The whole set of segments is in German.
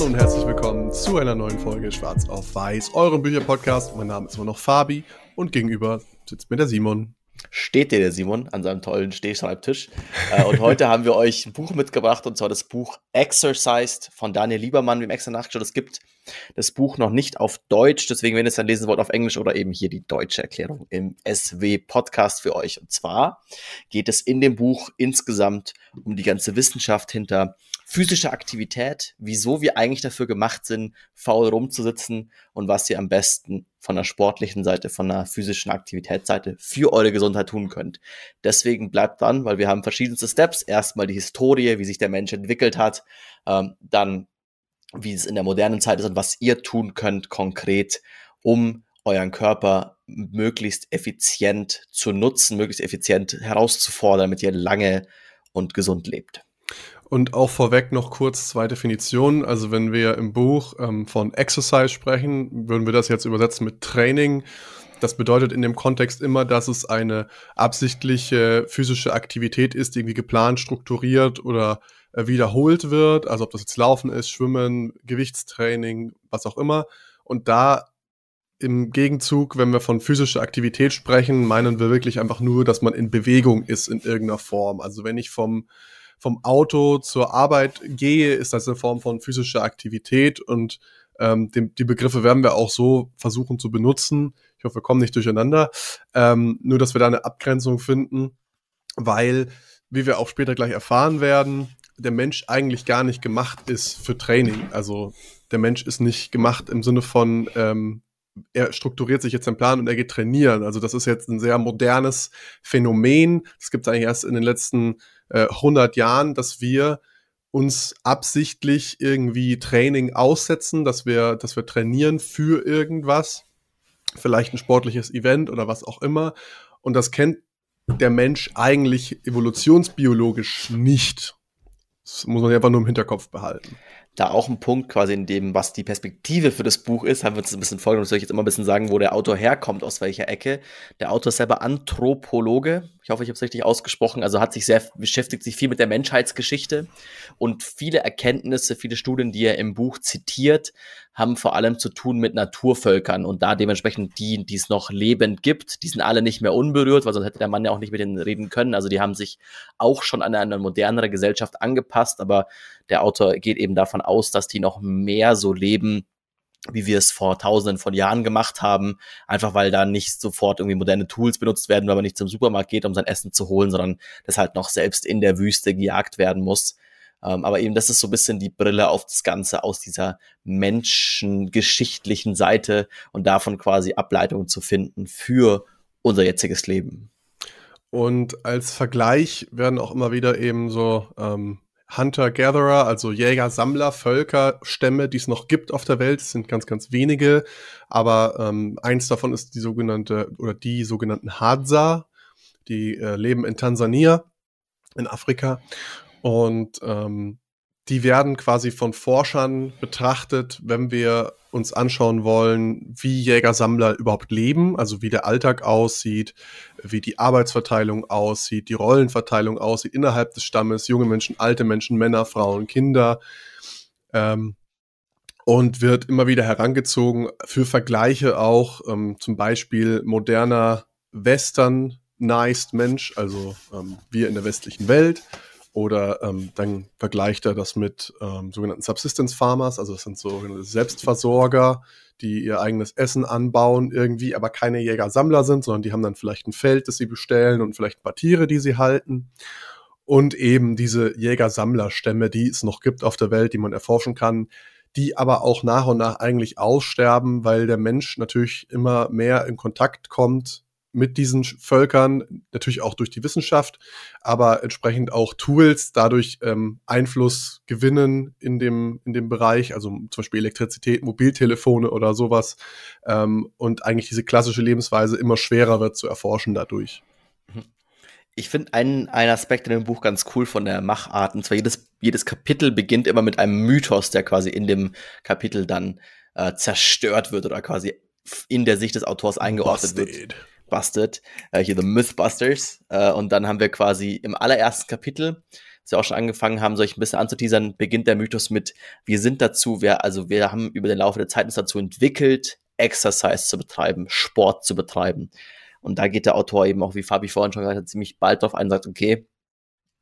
Hallo und herzlich willkommen zu einer neuen Folge Schwarz auf Weiß, eurem Bücherpodcast. Mein Name ist immer noch Fabi und gegenüber sitzt mir der Simon. Steht dir der Simon an seinem tollen Stehschreibtisch. Äh, und heute haben wir euch ein Buch mitgebracht und zwar das Buch Exercised von Daniel Liebermann. Wir haben extra nachgeschaut. Es gibt das Buch noch nicht auf Deutsch, deswegen, wenn ihr es dann lesen wollt, auf Englisch oder eben hier die deutsche Erklärung im SW-Podcast für euch. Und zwar geht es in dem Buch insgesamt um die ganze Wissenschaft hinter physische Aktivität, wieso wir eigentlich dafür gemacht sind, faul rumzusitzen und was ihr am besten von der sportlichen Seite, von der physischen Aktivitätsseite für eure Gesundheit tun könnt. Deswegen bleibt dran, weil wir haben verschiedenste Steps. Erstmal die Historie, wie sich der Mensch entwickelt hat, ähm, dann wie es in der modernen Zeit ist und was ihr tun könnt konkret, um euren Körper möglichst effizient zu nutzen, möglichst effizient herauszufordern, damit ihr lange und gesund lebt. Und auch vorweg noch kurz zwei Definitionen. Also wenn wir im Buch ähm, von Exercise sprechen, würden wir das jetzt übersetzen mit Training. Das bedeutet in dem Kontext immer, dass es eine absichtliche physische Aktivität ist, die irgendwie geplant, strukturiert oder äh, wiederholt wird. Also ob das jetzt Laufen ist, Schwimmen, Gewichtstraining, was auch immer. Und da im Gegenzug, wenn wir von physischer Aktivität sprechen, meinen wir wirklich einfach nur, dass man in Bewegung ist in irgendeiner Form. Also wenn ich vom vom Auto zur Arbeit gehe, ist das eine Form von physischer Aktivität und ähm, die, die Begriffe werden wir auch so versuchen zu benutzen. Ich hoffe, wir kommen nicht durcheinander. Ähm, nur, dass wir da eine Abgrenzung finden, weil, wie wir auch später gleich erfahren werden, der Mensch eigentlich gar nicht gemacht ist für Training. Also der Mensch ist nicht gemacht im Sinne von, ähm, er strukturiert sich jetzt einen Plan und er geht trainieren. Also das ist jetzt ein sehr modernes Phänomen. Das gibt es eigentlich erst in den letzten äh, 100 Jahren, dass wir uns absichtlich irgendwie Training aussetzen, dass wir, dass wir trainieren für irgendwas, vielleicht ein sportliches Event oder was auch immer. Und das kennt der Mensch eigentlich evolutionsbiologisch nicht. Das muss man einfach nur im Hinterkopf behalten da auch ein Punkt quasi in dem, was die Perspektive für das Buch ist, haben wir uns ein bisschen vorgenommen, soll ich jetzt immer ein bisschen sagen, wo der Autor herkommt, aus welcher Ecke. Der Autor ist selber Anthropologe, ich hoffe, ich habe es richtig ausgesprochen, also hat sich sehr, beschäftigt sich viel mit der Menschheitsgeschichte und viele Erkenntnisse, viele Studien, die er im Buch zitiert, haben vor allem zu tun mit Naturvölkern und da dementsprechend die, die es noch lebend gibt, die sind alle nicht mehr unberührt, weil sonst hätte der Mann ja auch nicht mit denen reden können. Also die haben sich auch schon an eine modernere Gesellschaft angepasst, aber der Autor geht eben davon aus, dass die noch mehr so leben, wie wir es vor tausenden von Jahren gemacht haben, einfach weil da nicht sofort irgendwie moderne Tools benutzt werden, weil man nicht zum Supermarkt geht, um sein Essen zu holen, sondern das halt noch selbst in der Wüste gejagt werden muss. Ähm, aber eben, das ist so ein bisschen die Brille auf das Ganze aus dieser menschengeschichtlichen Seite und davon quasi Ableitungen zu finden für unser jetziges Leben. Und als Vergleich werden auch immer wieder eben so ähm, Hunter-Gatherer, also Jäger, Sammler, Völker, Stämme, die es noch gibt auf der Welt. Es sind ganz, ganz wenige. Aber ähm, eins davon ist die sogenannte oder die sogenannten Hadza. Die äh, leben in Tansania, in Afrika. Und ähm, die werden quasi von Forschern betrachtet, wenn wir uns anschauen wollen, wie Jäger-Sammler überhaupt leben, also wie der Alltag aussieht, wie die Arbeitsverteilung aussieht, die Rollenverteilung aussieht innerhalb des Stammes, junge Menschen, alte Menschen, Männer, Frauen, Kinder. Ähm, und wird immer wieder herangezogen für Vergleiche auch, ähm, zum Beispiel moderner Western-Niced Mensch, also ähm, wir in der westlichen Welt oder ähm, dann vergleicht er das mit ähm, sogenannten Subsistence Farmers, also das sind sogenannte Selbstversorger, die ihr eigenes Essen anbauen irgendwie, aber keine Jäger-Sammler sind, sondern die haben dann vielleicht ein Feld, das sie bestellen und vielleicht ein paar Tiere, die sie halten. Und eben diese Jäger-Sammler-Stämme, die es noch gibt auf der Welt, die man erforschen kann, die aber auch nach und nach eigentlich aussterben, weil der Mensch natürlich immer mehr in Kontakt kommt mit diesen Völkern, natürlich auch durch die Wissenschaft, aber entsprechend auch Tools dadurch ähm, Einfluss gewinnen in dem, in dem Bereich, also zum Beispiel Elektrizität, Mobiltelefone oder sowas ähm, und eigentlich diese klassische Lebensweise immer schwerer wird zu erforschen dadurch. Mhm. Ich finde einen, einen Aspekt in dem Buch ganz cool von der Machart, und zwar jedes, jedes Kapitel beginnt immer mit einem Mythos, der quasi in dem Kapitel dann äh, zerstört wird oder quasi in der Sicht des Autors eingeordnet Busted. wird. Busted, äh, hier The Mythbusters. Äh, und dann haben wir quasi im allerersten Kapitel wir auch schon angefangen haben, solch ein bisschen anzuteasern, beginnt der Mythos mit, wir sind dazu, wir, also wir haben über den Laufe der Zeit uns dazu entwickelt, Exercise zu betreiben, Sport zu betreiben. Und da geht der Autor eben auch, wie Fabi vorhin schon gesagt hat, ziemlich bald drauf ein und sagt, okay,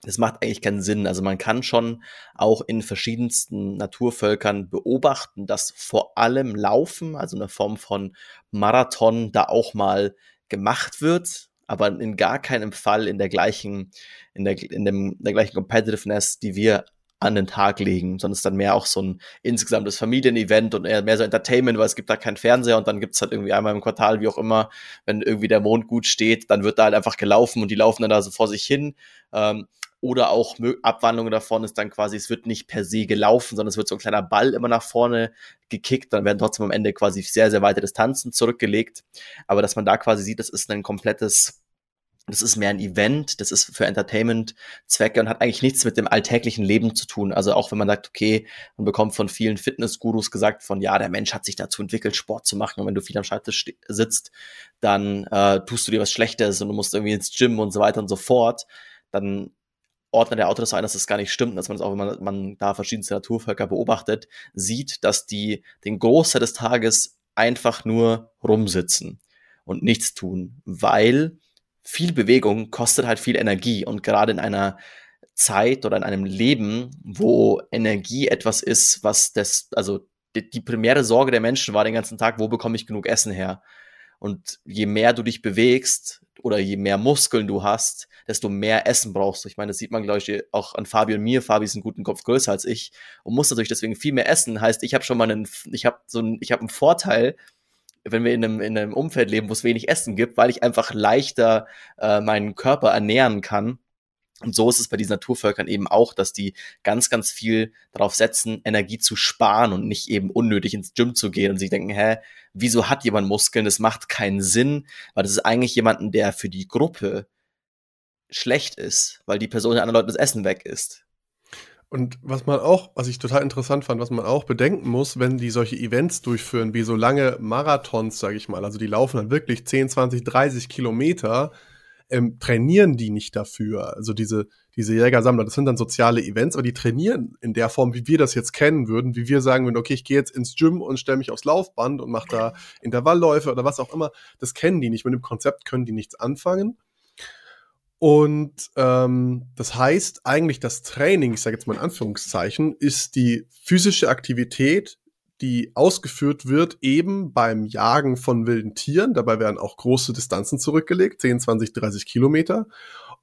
das macht eigentlich keinen Sinn. Also man kann schon auch in verschiedensten Naturvölkern beobachten, dass vor allem Laufen, also eine Form von Marathon, da auch mal gemacht wird, aber in gar keinem Fall in der gleichen, in der, in dem, der gleichen Competitiveness, die wir an den Tag legen, sondern es ist dann mehr auch so ein insgesamtes Familienevent und eher mehr so Entertainment, weil es gibt da keinen Fernseher und dann gibt's halt irgendwie einmal im Quartal, wie auch immer, wenn irgendwie der Mond gut steht, dann wird da halt einfach gelaufen und die laufen dann da so vor sich hin. Ähm, oder auch Abwandlungen davon ist dann quasi, es wird nicht per se gelaufen, sondern es wird so ein kleiner Ball immer nach vorne gekickt, dann werden trotzdem am Ende quasi sehr, sehr weite Distanzen zurückgelegt. Aber dass man da quasi sieht, das ist ein komplettes das ist mehr ein Event, das ist für Entertainment-Zwecke und hat eigentlich nichts mit dem alltäglichen Leben zu tun. Also auch wenn man sagt, okay, man bekommt von vielen Fitness-Gurus gesagt, von ja, der Mensch hat sich dazu entwickelt, Sport zu machen. Und wenn du viel am Schreibtisch sitzt, dann äh, tust du dir was Schlechtes und du musst irgendwie ins Gym und so weiter und so fort. Dann ordnet der Autor das ein, dass das gar nicht stimmt, dass man das auch, wenn man, man da verschiedenste Naturvölker beobachtet, sieht, dass die den Großteil des Tages einfach nur rumsitzen und nichts tun, weil viel Bewegung kostet halt viel Energie und gerade in einer Zeit oder in einem Leben, wo Energie etwas ist, was das, also die, die primäre Sorge der Menschen war den ganzen Tag, wo bekomme ich genug Essen her? Und je mehr du dich bewegst oder je mehr Muskeln du hast, desto mehr Essen brauchst du. Ich meine, das sieht man, glaube ich, auch an Fabi und mir. Fabi ist einen guten Kopf größer als ich und muss natürlich deswegen viel mehr essen. Heißt, ich habe schon mal einen, ich habe so einen, ich habe einen Vorteil, wenn wir in einem, in einem Umfeld leben, wo es wenig Essen gibt, weil ich einfach leichter äh, meinen Körper ernähren kann. Und so ist es bei diesen Naturvölkern eben auch, dass die ganz, ganz viel darauf setzen, Energie zu sparen und nicht eben unnötig ins Gym zu gehen und sich denken, hä, wieso hat jemand Muskeln? Das macht keinen Sinn, weil das ist eigentlich jemanden, der für die Gruppe schlecht ist, weil die Person der anderen Leuten das Essen weg ist. Und was man auch, was ich total interessant fand, was man auch bedenken muss, wenn die solche Events durchführen, wie so lange Marathons, sage ich mal, also die laufen dann wirklich 10, 20, 30 Kilometer, ähm, trainieren die nicht dafür. Also diese, diese Jägersammler, das sind dann soziale Events, aber die trainieren in der Form, wie wir das jetzt kennen würden, wie wir sagen würden, okay, ich gehe jetzt ins Gym und stelle mich aufs Laufband und mache da Intervallläufe oder was auch immer. Das kennen die nicht. Mit dem Konzept können die nichts anfangen. Und ähm, das heißt eigentlich, das Training, ich sage jetzt mal in Anführungszeichen, ist die physische Aktivität, die ausgeführt wird eben beim Jagen von wilden Tieren. Dabei werden auch große Distanzen zurückgelegt, 10, 20, 30 Kilometer.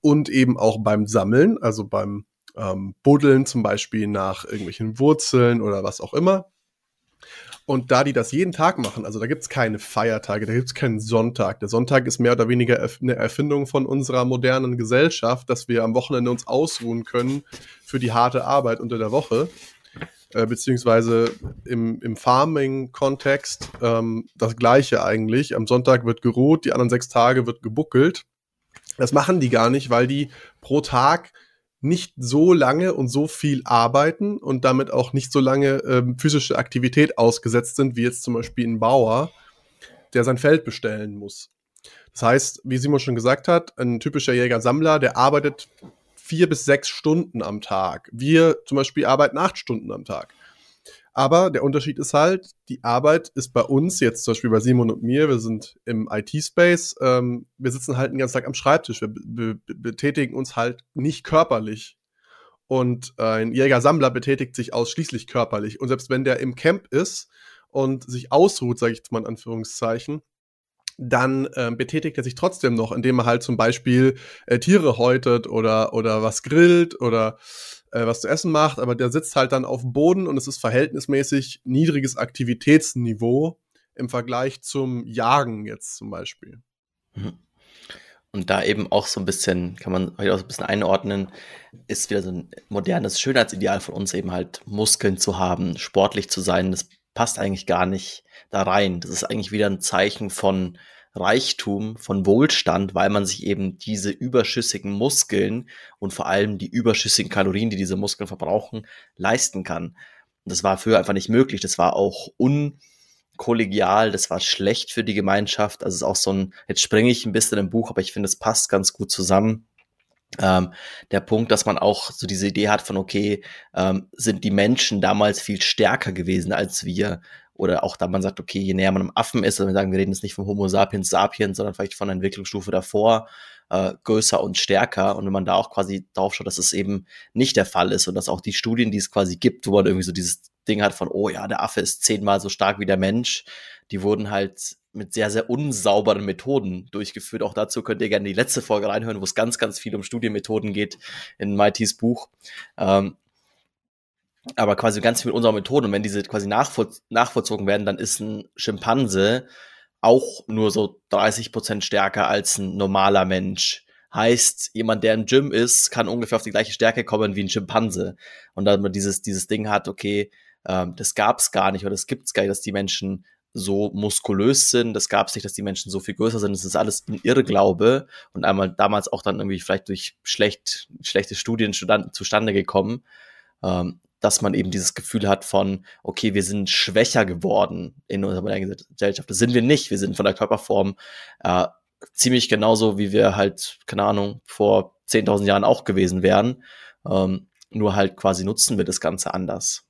Und eben auch beim Sammeln, also beim ähm, Buddeln zum Beispiel nach irgendwelchen Wurzeln oder was auch immer. Und da die das jeden Tag machen, also da gibt's keine Feiertage, da gibt's keinen Sonntag. Der Sonntag ist mehr oder weniger eine Erfindung von unserer modernen Gesellschaft, dass wir am Wochenende uns ausruhen können für die harte Arbeit unter der Woche. Äh, beziehungsweise im, im Farming-Kontext ähm, das gleiche eigentlich. Am Sonntag wird geruht, die anderen sechs Tage wird gebuckelt. Das machen die gar nicht, weil die pro Tag nicht so lange und so viel arbeiten und damit auch nicht so lange ähm, physische Aktivität ausgesetzt sind, wie jetzt zum Beispiel ein Bauer, der sein Feld bestellen muss. Das heißt, wie Simon schon gesagt hat, ein typischer Jäger-Sammler, der arbeitet vier bis sechs Stunden am Tag. Wir zum Beispiel arbeiten acht Stunden am Tag. Aber der Unterschied ist halt, die Arbeit ist bei uns, jetzt zum Beispiel bei Simon und mir, wir sind im IT-Space, ähm, wir sitzen halt den ganzen Tag am Schreibtisch, wir be betätigen uns halt nicht körperlich. Und ein Jäger-Sammler betätigt sich ausschließlich körperlich. Und selbst wenn der im Camp ist und sich ausruht, sage ich jetzt mal in Anführungszeichen, dann äh, betätigt er sich trotzdem noch, indem er halt zum Beispiel äh, Tiere häutet oder, oder was grillt oder äh, was zu essen macht, aber der sitzt halt dann auf dem Boden und es ist verhältnismäßig niedriges Aktivitätsniveau im Vergleich zum Jagen jetzt zum Beispiel. Mhm. Und da eben auch so ein bisschen, kann man auch so ein bisschen einordnen, ist wieder so ein modernes Schönheitsideal von uns eben halt Muskeln zu haben, sportlich zu sein. Das passt eigentlich gar nicht da rein. Das ist eigentlich wieder ein Zeichen von Reichtum, von Wohlstand, weil man sich eben diese überschüssigen Muskeln und vor allem die überschüssigen Kalorien, die diese Muskeln verbrauchen, leisten kann. Und das war früher einfach nicht möglich. Das war auch unkollegial, das war schlecht für die Gemeinschaft. Also es ist auch so ein, jetzt springe ich ein bisschen im Buch, aber ich finde, es passt ganz gut zusammen. Ähm, der Punkt, dass man auch so diese Idee hat von, okay, ähm, sind die Menschen damals viel stärker gewesen als wir? Oder auch da man sagt, okay, je näher man am Affen ist, wir sagen, wir reden jetzt nicht vom Homo sapiens sapiens, sondern vielleicht von der Entwicklungsstufe davor, äh, größer und stärker. Und wenn man da auch quasi drauf schaut, dass es eben nicht der Fall ist und dass auch die Studien, die es quasi gibt, wo man irgendwie so dieses Ding hat von, oh ja, der Affe ist zehnmal so stark wie der Mensch, die wurden halt mit sehr, sehr unsauberen Methoden durchgeführt. Auch dazu könnt ihr gerne die letzte Folge reinhören, wo es ganz, ganz viel um Studienmethoden geht in Mighty's Buch. Ähm, aber quasi ganz viel mit unserer Methode. Und wenn diese quasi nachvoll nachvollzogen werden, dann ist ein Schimpanse auch nur so 30 Prozent stärker als ein normaler Mensch. Heißt, jemand, der im Gym ist, kann ungefähr auf die gleiche Stärke kommen wie ein Schimpanse. Und dann man dieses, dieses Ding hat, okay, ähm, das gab's gar nicht oder das gibt's gar nicht, dass die Menschen so muskulös sind. Das gab es nicht, dass die Menschen so viel größer sind. Das ist alles ein Irrglaube und einmal damals auch dann irgendwie vielleicht durch schlecht, schlechte Studien zustande gekommen, ähm, dass man eben dieses Gefühl hat von, okay, wir sind schwächer geworden in unserer modernen Gesellschaft. Das sind wir nicht. Wir sind von der Körperform äh, ziemlich genauso, wie wir halt, keine Ahnung, vor 10.000 Jahren auch gewesen wären. Ähm, nur halt quasi nutzen wir das Ganze anders.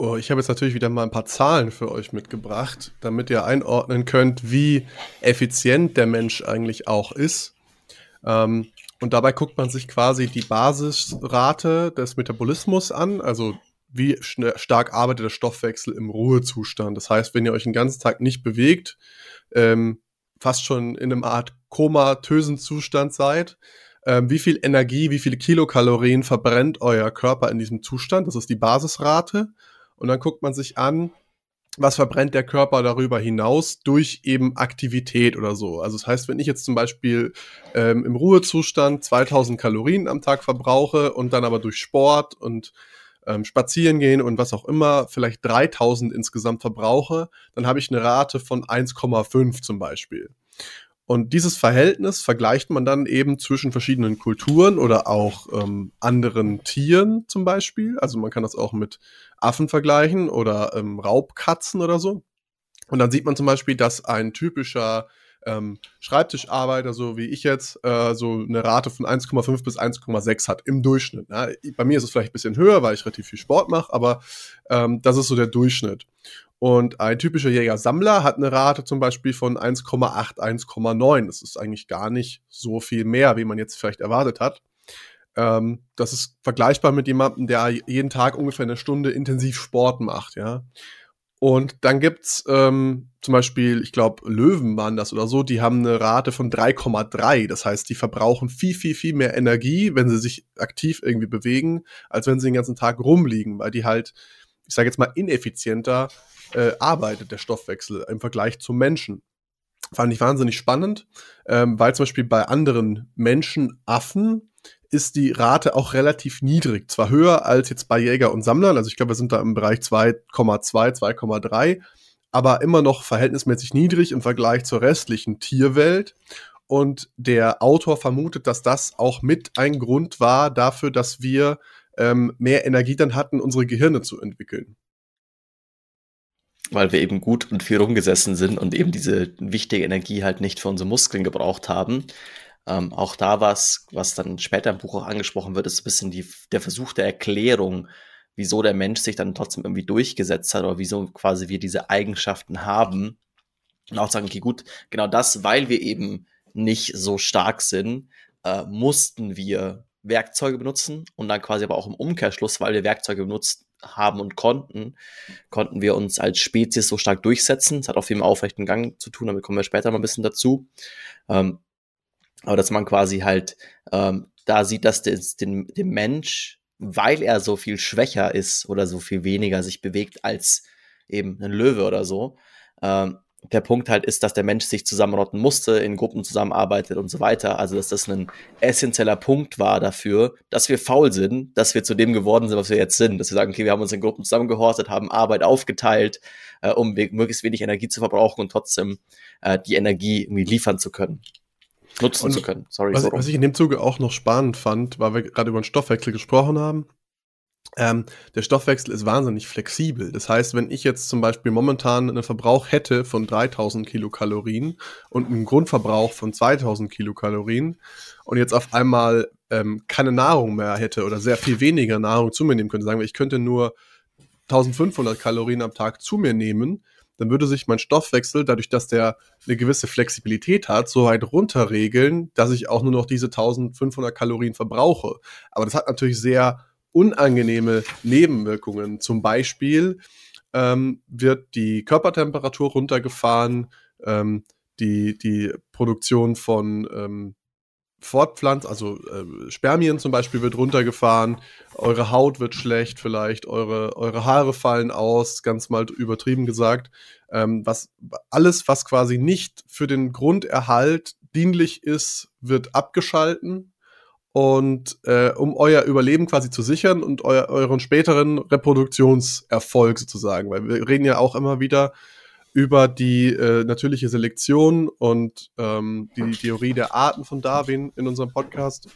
Oh, ich habe jetzt natürlich wieder mal ein paar Zahlen für euch mitgebracht, damit ihr einordnen könnt, wie effizient der Mensch eigentlich auch ist. Ähm, und dabei guckt man sich quasi die Basisrate des Metabolismus an, also wie stark arbeitet der Stoffwechsel im Ruhezustand. Das heißt, wenn ihr euch den ganzen Tag nicht bewegt, ähm, fast schon in einem Art komatösen Zustand seid, ähm, wie viel Energie, wie viele Kilokalorien verbrennt euer Körper in diesem Zustand. Das ist die Basisrate. Und dann guckt man sich an, was verbrennt der Körper darüber hinaus durch eben Aktivität oder so. Also das heißt, wenn ich jetzt zum Beispiel ähm, im Ruhezustand 2000 Kalorien am Tag verbrauche und dann aber durch Sport und ähm, Spazieren gehen und was auch immer vielleicht 3000 insgesamt verbrauche, dann habe ich eine Rate von 1,5 zum Beispiel. Und dieses Verhältnis vergleicht man dann eben zwischen verschiedenen Kulturen oder auch ähm, anderen Tieren zum Beispiel. Also man kann das auch mit Affen vergleichen oder ähm, Raubkatzen oder so. Und dann sieht man zum Beispiel, dass ein typischer ähm, Schreibtischarbeiter, so wie ich jetzt, äh, so eine Rate von 1,5 bis 1,6 hat im Durchschnitt. Ja. Bei mir ist es vielleicht ein bisschen höher, weil ich relativ viel Sport mache, aber ähm, das ist so der Durchschnitt. Und ein typischer Jäger-Sammler hat eine Rate zum Beispiel von 1,8, 1,9. Das ist eigentlich gar nicht so viel mehr, wie man jetzt vielleicht erwartet hat. Ähm, das ist vergleichbar mit jemandem, der jeden Tag ungefähr eine Stunde intensiv Sport macht, ja. Und dann gibt's ähm, zum Beispiel, ich glaube, Löwen waren das oder so, die haben eine Rate von 3,3. Das heißt, die verbrauchen viel, viel, viel mehr Energie, wenn sie sich aktiv irgendwie bewegen, als wenn sie den ganzen Tag rumliegen, weil die halt, ich sage jetzt mal, ineffizienter äh, arbeitet der Stoffwechsel im Vergleich zum Menschen. Fand ich wahnsinnig spannend, ähm, weil zum Beispiel bei anderen Menschenaffen ist die Rate auch relativ niedrig. Zwar höher als jetzt bei Jäger und Sammlern, also ich glaube, wir sind da im Bereich 2,2, 2,3, aber immer noch verhältnismäßig niedrig im Vergleich zur restlichen Tierwelt. Und der Autor vermutet, dass das auch mit ein Grund war dafür, dass wir ähm, mehr Energie dann hatten, unsere Gehirne zu entwickeln weil wir eben gut und viel rumgesessen sind und eben diese wichtige Energie halt nicht für unsere Muskeln gebraucht haben. Ähm, auch da was, was dann später im Buch auch angesprochen wird, ist ein bisschen die, der Versuch der Erklärung, wieso der Mensch sich dann trotzdem irgendwie durchgesetzt hat oder wieso quasi wir diese Eigenschaften haben. Und auch sagen, okay, gut, genau das, weil wir eben nicht so stark sind, äh, mussten wir Werkzeuge benutzen und dann quasi aber auch im Umkehrschluss, weil wir Werkzeuge benutzt haben und konnten, konnten wir uns als Spezies so stark durchsetzen. Das hat auch viel mit aufrechten Gang zu tun, damit kommen wir später mal ein bisschen dazu. Ähm, aber dass man quasi halt ähm, da sieht, dass des, den, dem Mensch, weil er so viel schwächer ist oder so viel weniger sich bewegt als eben ein Löwe oder so, ähm, der Punkt halt ist, dass der Mensch sich zusammenrotten musste, in Gruppen zusammenarbeitet und so weiter. Also, dass das ein essentieller Punkt war dafür, dass wir faul sind, dass wir zu dem geworden sind, was wir jetzt sind. Dass wir sagen, okay, wir haben uns in Gruppen zusammengehortet, haben Arbeit aufgeteilt, äh, um möglichst wenig Energie zu verbrauchen und trotzdem äh, die Energie irgendwie liefern zu können. Nutzen und zu können. Sorry. Was, was ich in dem Zuge auch noch spannend fand, weil wir gerade über den Stoffwechsel gesprochen haben, ähm, der Stoffwechsel ist wahnsinnig flexibel. Das heißt, wenn ich jetzt zum Beispiel momentan einen Verbrauch hätte von 3000 Kilokalorien und einen Grundverbrauch von 2000 Kilokalorien und jetzt auf einmal ähm, keine Nahrung mehr hätte oder sehr viel weniger Nahrung zu mir nehmen könnte, sagen wir, ich könnte nur 1500 Kalorien am Tag zu mir nehmen, dann würde sich mein Stoffwechsel, dadurch, dass der eine gewisse Flexibilität hat, so weit runterregeln, dass ich auch nur noch diese 1500 Kalorien verbrauche. Aber das hat natürlich sehr unangenehme Nebenwirkungen. Zum Beispiel ähm, wird die Körpertemperatur runtergefahren, ähm, die, die Produktion von ähm, Fortpflanz, also äh, Spermien zum Beispiel wird runtergefahren, eure Haut wird schlecht vielleicht, eure, eure Haare fallen aus, ganz mal übertrieben gesagt. Ähm, was, alles, was quasi nicht für den Grunderhalt dienlich ist, wird abgeschalten. Und äh, um euer Überleben quasi zu sichern und euer, euren späteren Reproduktionserfolg sozusagen, weil wir reden ja auch immer wieder über die äh, natürliche Selektion und ähm, die Theorie der Arten von Darwin in unserem Podcast.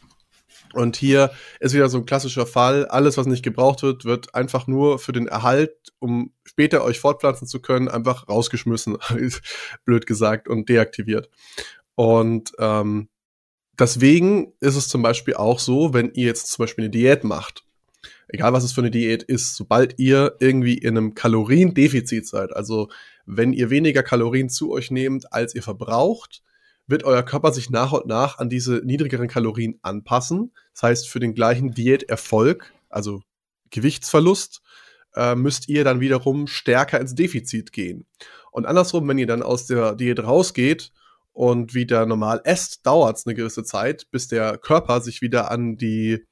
Und hier ist wieder so ein klassischer Fall. Alles, was nicht gebraucht wird, wird einfach nur für den Erhalt, um später euch fortpflanzen zu können, einfach rausgeschmissen, blöd gesagt, und deaktiviert. Und ähm, deswegen ist es zum Beispiel auch so, wenn ihr jetzt zum Beispiel eine Diät macht, egal was es für eine Diät ist, sobald ihr irgendwie in einem Kaloriendefizit seid, also wenn ihr weniger Kalorien zu euch nehmt, als ihr verbraucht, wird euer Körper sich nach und nach an diese niedrigeren Kalorien anpassen. Das heißt, für den gleichen Diäterfolg, also Gewichtsverlust, äh, müsst ihr dann wiederum stärker ins Defizit gehen. Und andersrum, wenn ihr dann aus der Diät rausgeht und wieder normal esst, dauert es eine gewisse Zeit, bis der Körper sich wieder an die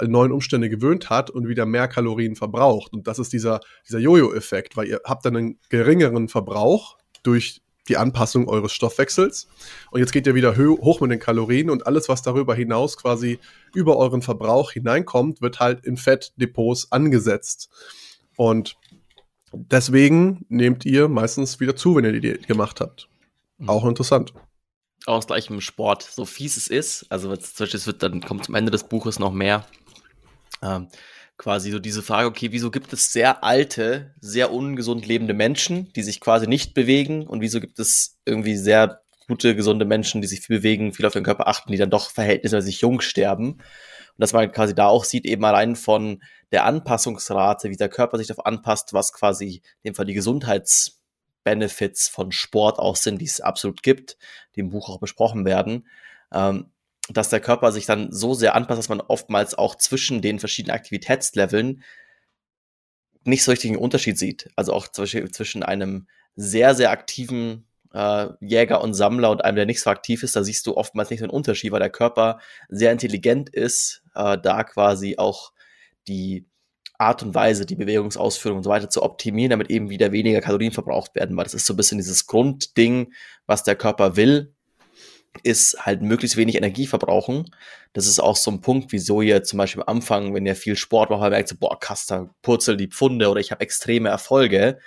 neuen Umstände gewöhnt hat und wieder mehr Kalorien verbraucht. Und das ist dieser, dieser Jojo-Effekt, weil ihr habt dann einen geringeren Verbrauch durch die Anpassung eures Stoffwechsels. Und jetzt geht ihr wieder hoch mit den Kalorien und alles, was darüber hinaus quasi über euren Verbrauch hineinkommt, wird halt in Fettdepots angesetzt. Und deswegen nehmt ihr meistens wieder zu, wenn ihr die Diät gemacht habt. Mhm. Auch interessant. Auch gleich im Sport, so fies es ist. Also zum Beispiel, es wird dann kommt zum Ende des Buches noch mehr ähm, quasi so diese Frage, okay, wieso gibt es sehr alte, sehr ungesund lebende Menschen, die sich quasi nicht bewegen und wieso gibt es irgendwie sehr gute, gesunde Menschen, die sich viel bewegen, viel auf den Körper achten, die dann doch verhältnismäßig jung sterben. Und dass man quasi da auch sieht, eben allein von der Anpassungsrate, wie der Körper sich darauf anpasst, was quasi in dem Fall die Gesundheitsbenefits von Sport auch sind, die es absolut gibt, die im Buch auch besprochen werden. Ähm, dass der Körper sich dann so sehr anpasst, dass man oftmals auch zwischen den verschiedenen Aktivitätsleveln nicht so richtig einen Unterschied sieht. Also auch zwischen einem sehr, sehr aktiven äh, Jäger und Sammler und einem, der nicht so aktiv ist, da siehst du oftmals nicht so einen Unterschied, weil der Körper sehr intelligent ist, äh, da quasi auch die Art und Weise, die Bewegungsausführung und so weiter zu optimieren, damit eben wieder weniger Kalorien verbraucht werden, weil das ist so ein bisschen dieses Grundding, was der Körper will ist halt möglichst wenig Energie verbrauchen. Das ist auch so ein Punkt, wieso ihr zum Beispiel am Anfang, wenn ihr viel Sport macht, merkt so, boah, da purzel die Pfunde oder ich habe extreme Erfolge.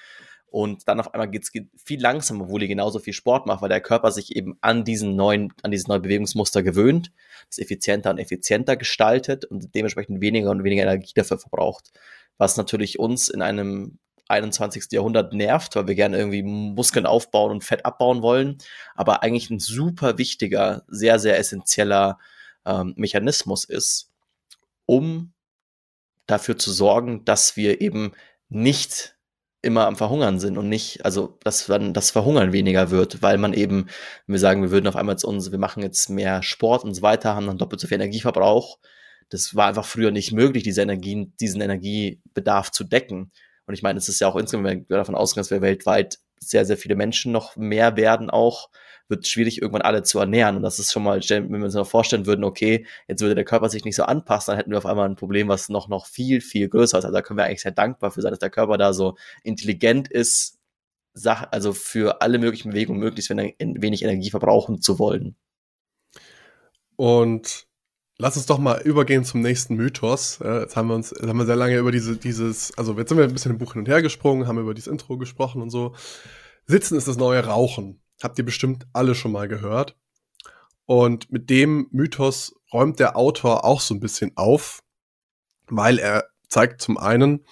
Und dann auf einmal geht es viel langsamer, obwohl ihr genauso viel Sport macht, weil der Körper sich eben an diesen neuen, an dieses neue Bewegungsmuster gewöhnt, es effizienter und effizienter gestaltet und dementsprechend weniger und weniger Energie dafür verbraucht. Was natürlich uns in einem 21. Jahrhundert nervt, weil wir gerne irgendwie Muskeln aufbauen und Fett abbauen wollen, aber eigentlich ein super wichtiger, sehr, sehr essentieller ähm, Mechanismus ist, um dafür zu sorgen, dass wir eben nicht immer am Verhungern sind und nicht, also dass dann das Verhungern weniger wird, weil man eben, wenn wir sagen, wir würden auf einmal jetzt uns, wir machen jetzt mehr Sport und so weiter, haben dann doppelt so viel Energieverbrauch. Das war einfach früher nicht möglich, diese Energien, diesen Energiebedarf zu decken. Und ich meine, es ist ja auch insgesamt, wenn wir davon ausgehen, dass wir weltweit sehr, sehr viele Menschen noch mehr werden auch, wird schwierig, irgendwann alle zu ernähren. Und das ist schon mal, wenn wir uns noch vorstellen würden, okay, jetzt würde der Körper sich nicht so anpassen, dann hätten wir auf einmal ein Problem, was noch, noch viel, viel größer ist. Also da können wir eigentlich sehr dankbar für sein, dass der Körper da so intelligent ist, also für alle möglichen Bewegungen möglichst wenig Energie verbrauchen zu wollen. Und Lass uns doch mal übergehen zum nächsten Mythos. jetzt haben wir uns, haben wir sehr lange über diese, dieses, also jetzt sind wir ein bisschen im Buch hin und her gesprungen, haben über dieses Intro gesprochen und so. Sitzen ist das neue Rauchen. Habt ihr bestimmt alle schon mal gehört. Und mit dem Mythos räumt der Autor auch so ein bisschen auf, weil er zeigt zum einen,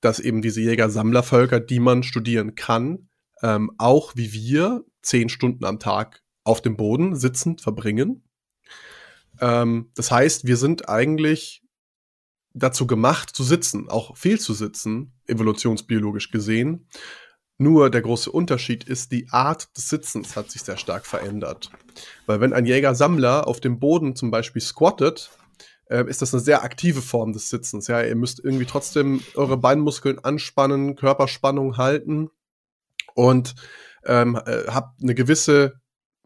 dass eben diese Jäger-Sammlervölker, die man studieren kann, ähm, auch wie wir zehn Stunden am Tag auf dem Boden sitzend verbringen. Ähm, das heißt, wir sind eigentlich dazu gemacht zu sitzen, auch viel zu sitzen, evolutionsbiologisch gesehen. Nur der große Unterschied ist, die Art des Sitzens hat sich sehr stark verändert. Weil wenn ein Jäger-Sammler auf dem Boden zum Beispiel squattet, äh, ist das eine sehr aktive Form des Sitzens. Ja, ihr müsst irgendwie trotzdem eure Beinmuskeln anspannen, Körperspannung halten und ähm, äh, habt eine gewisse,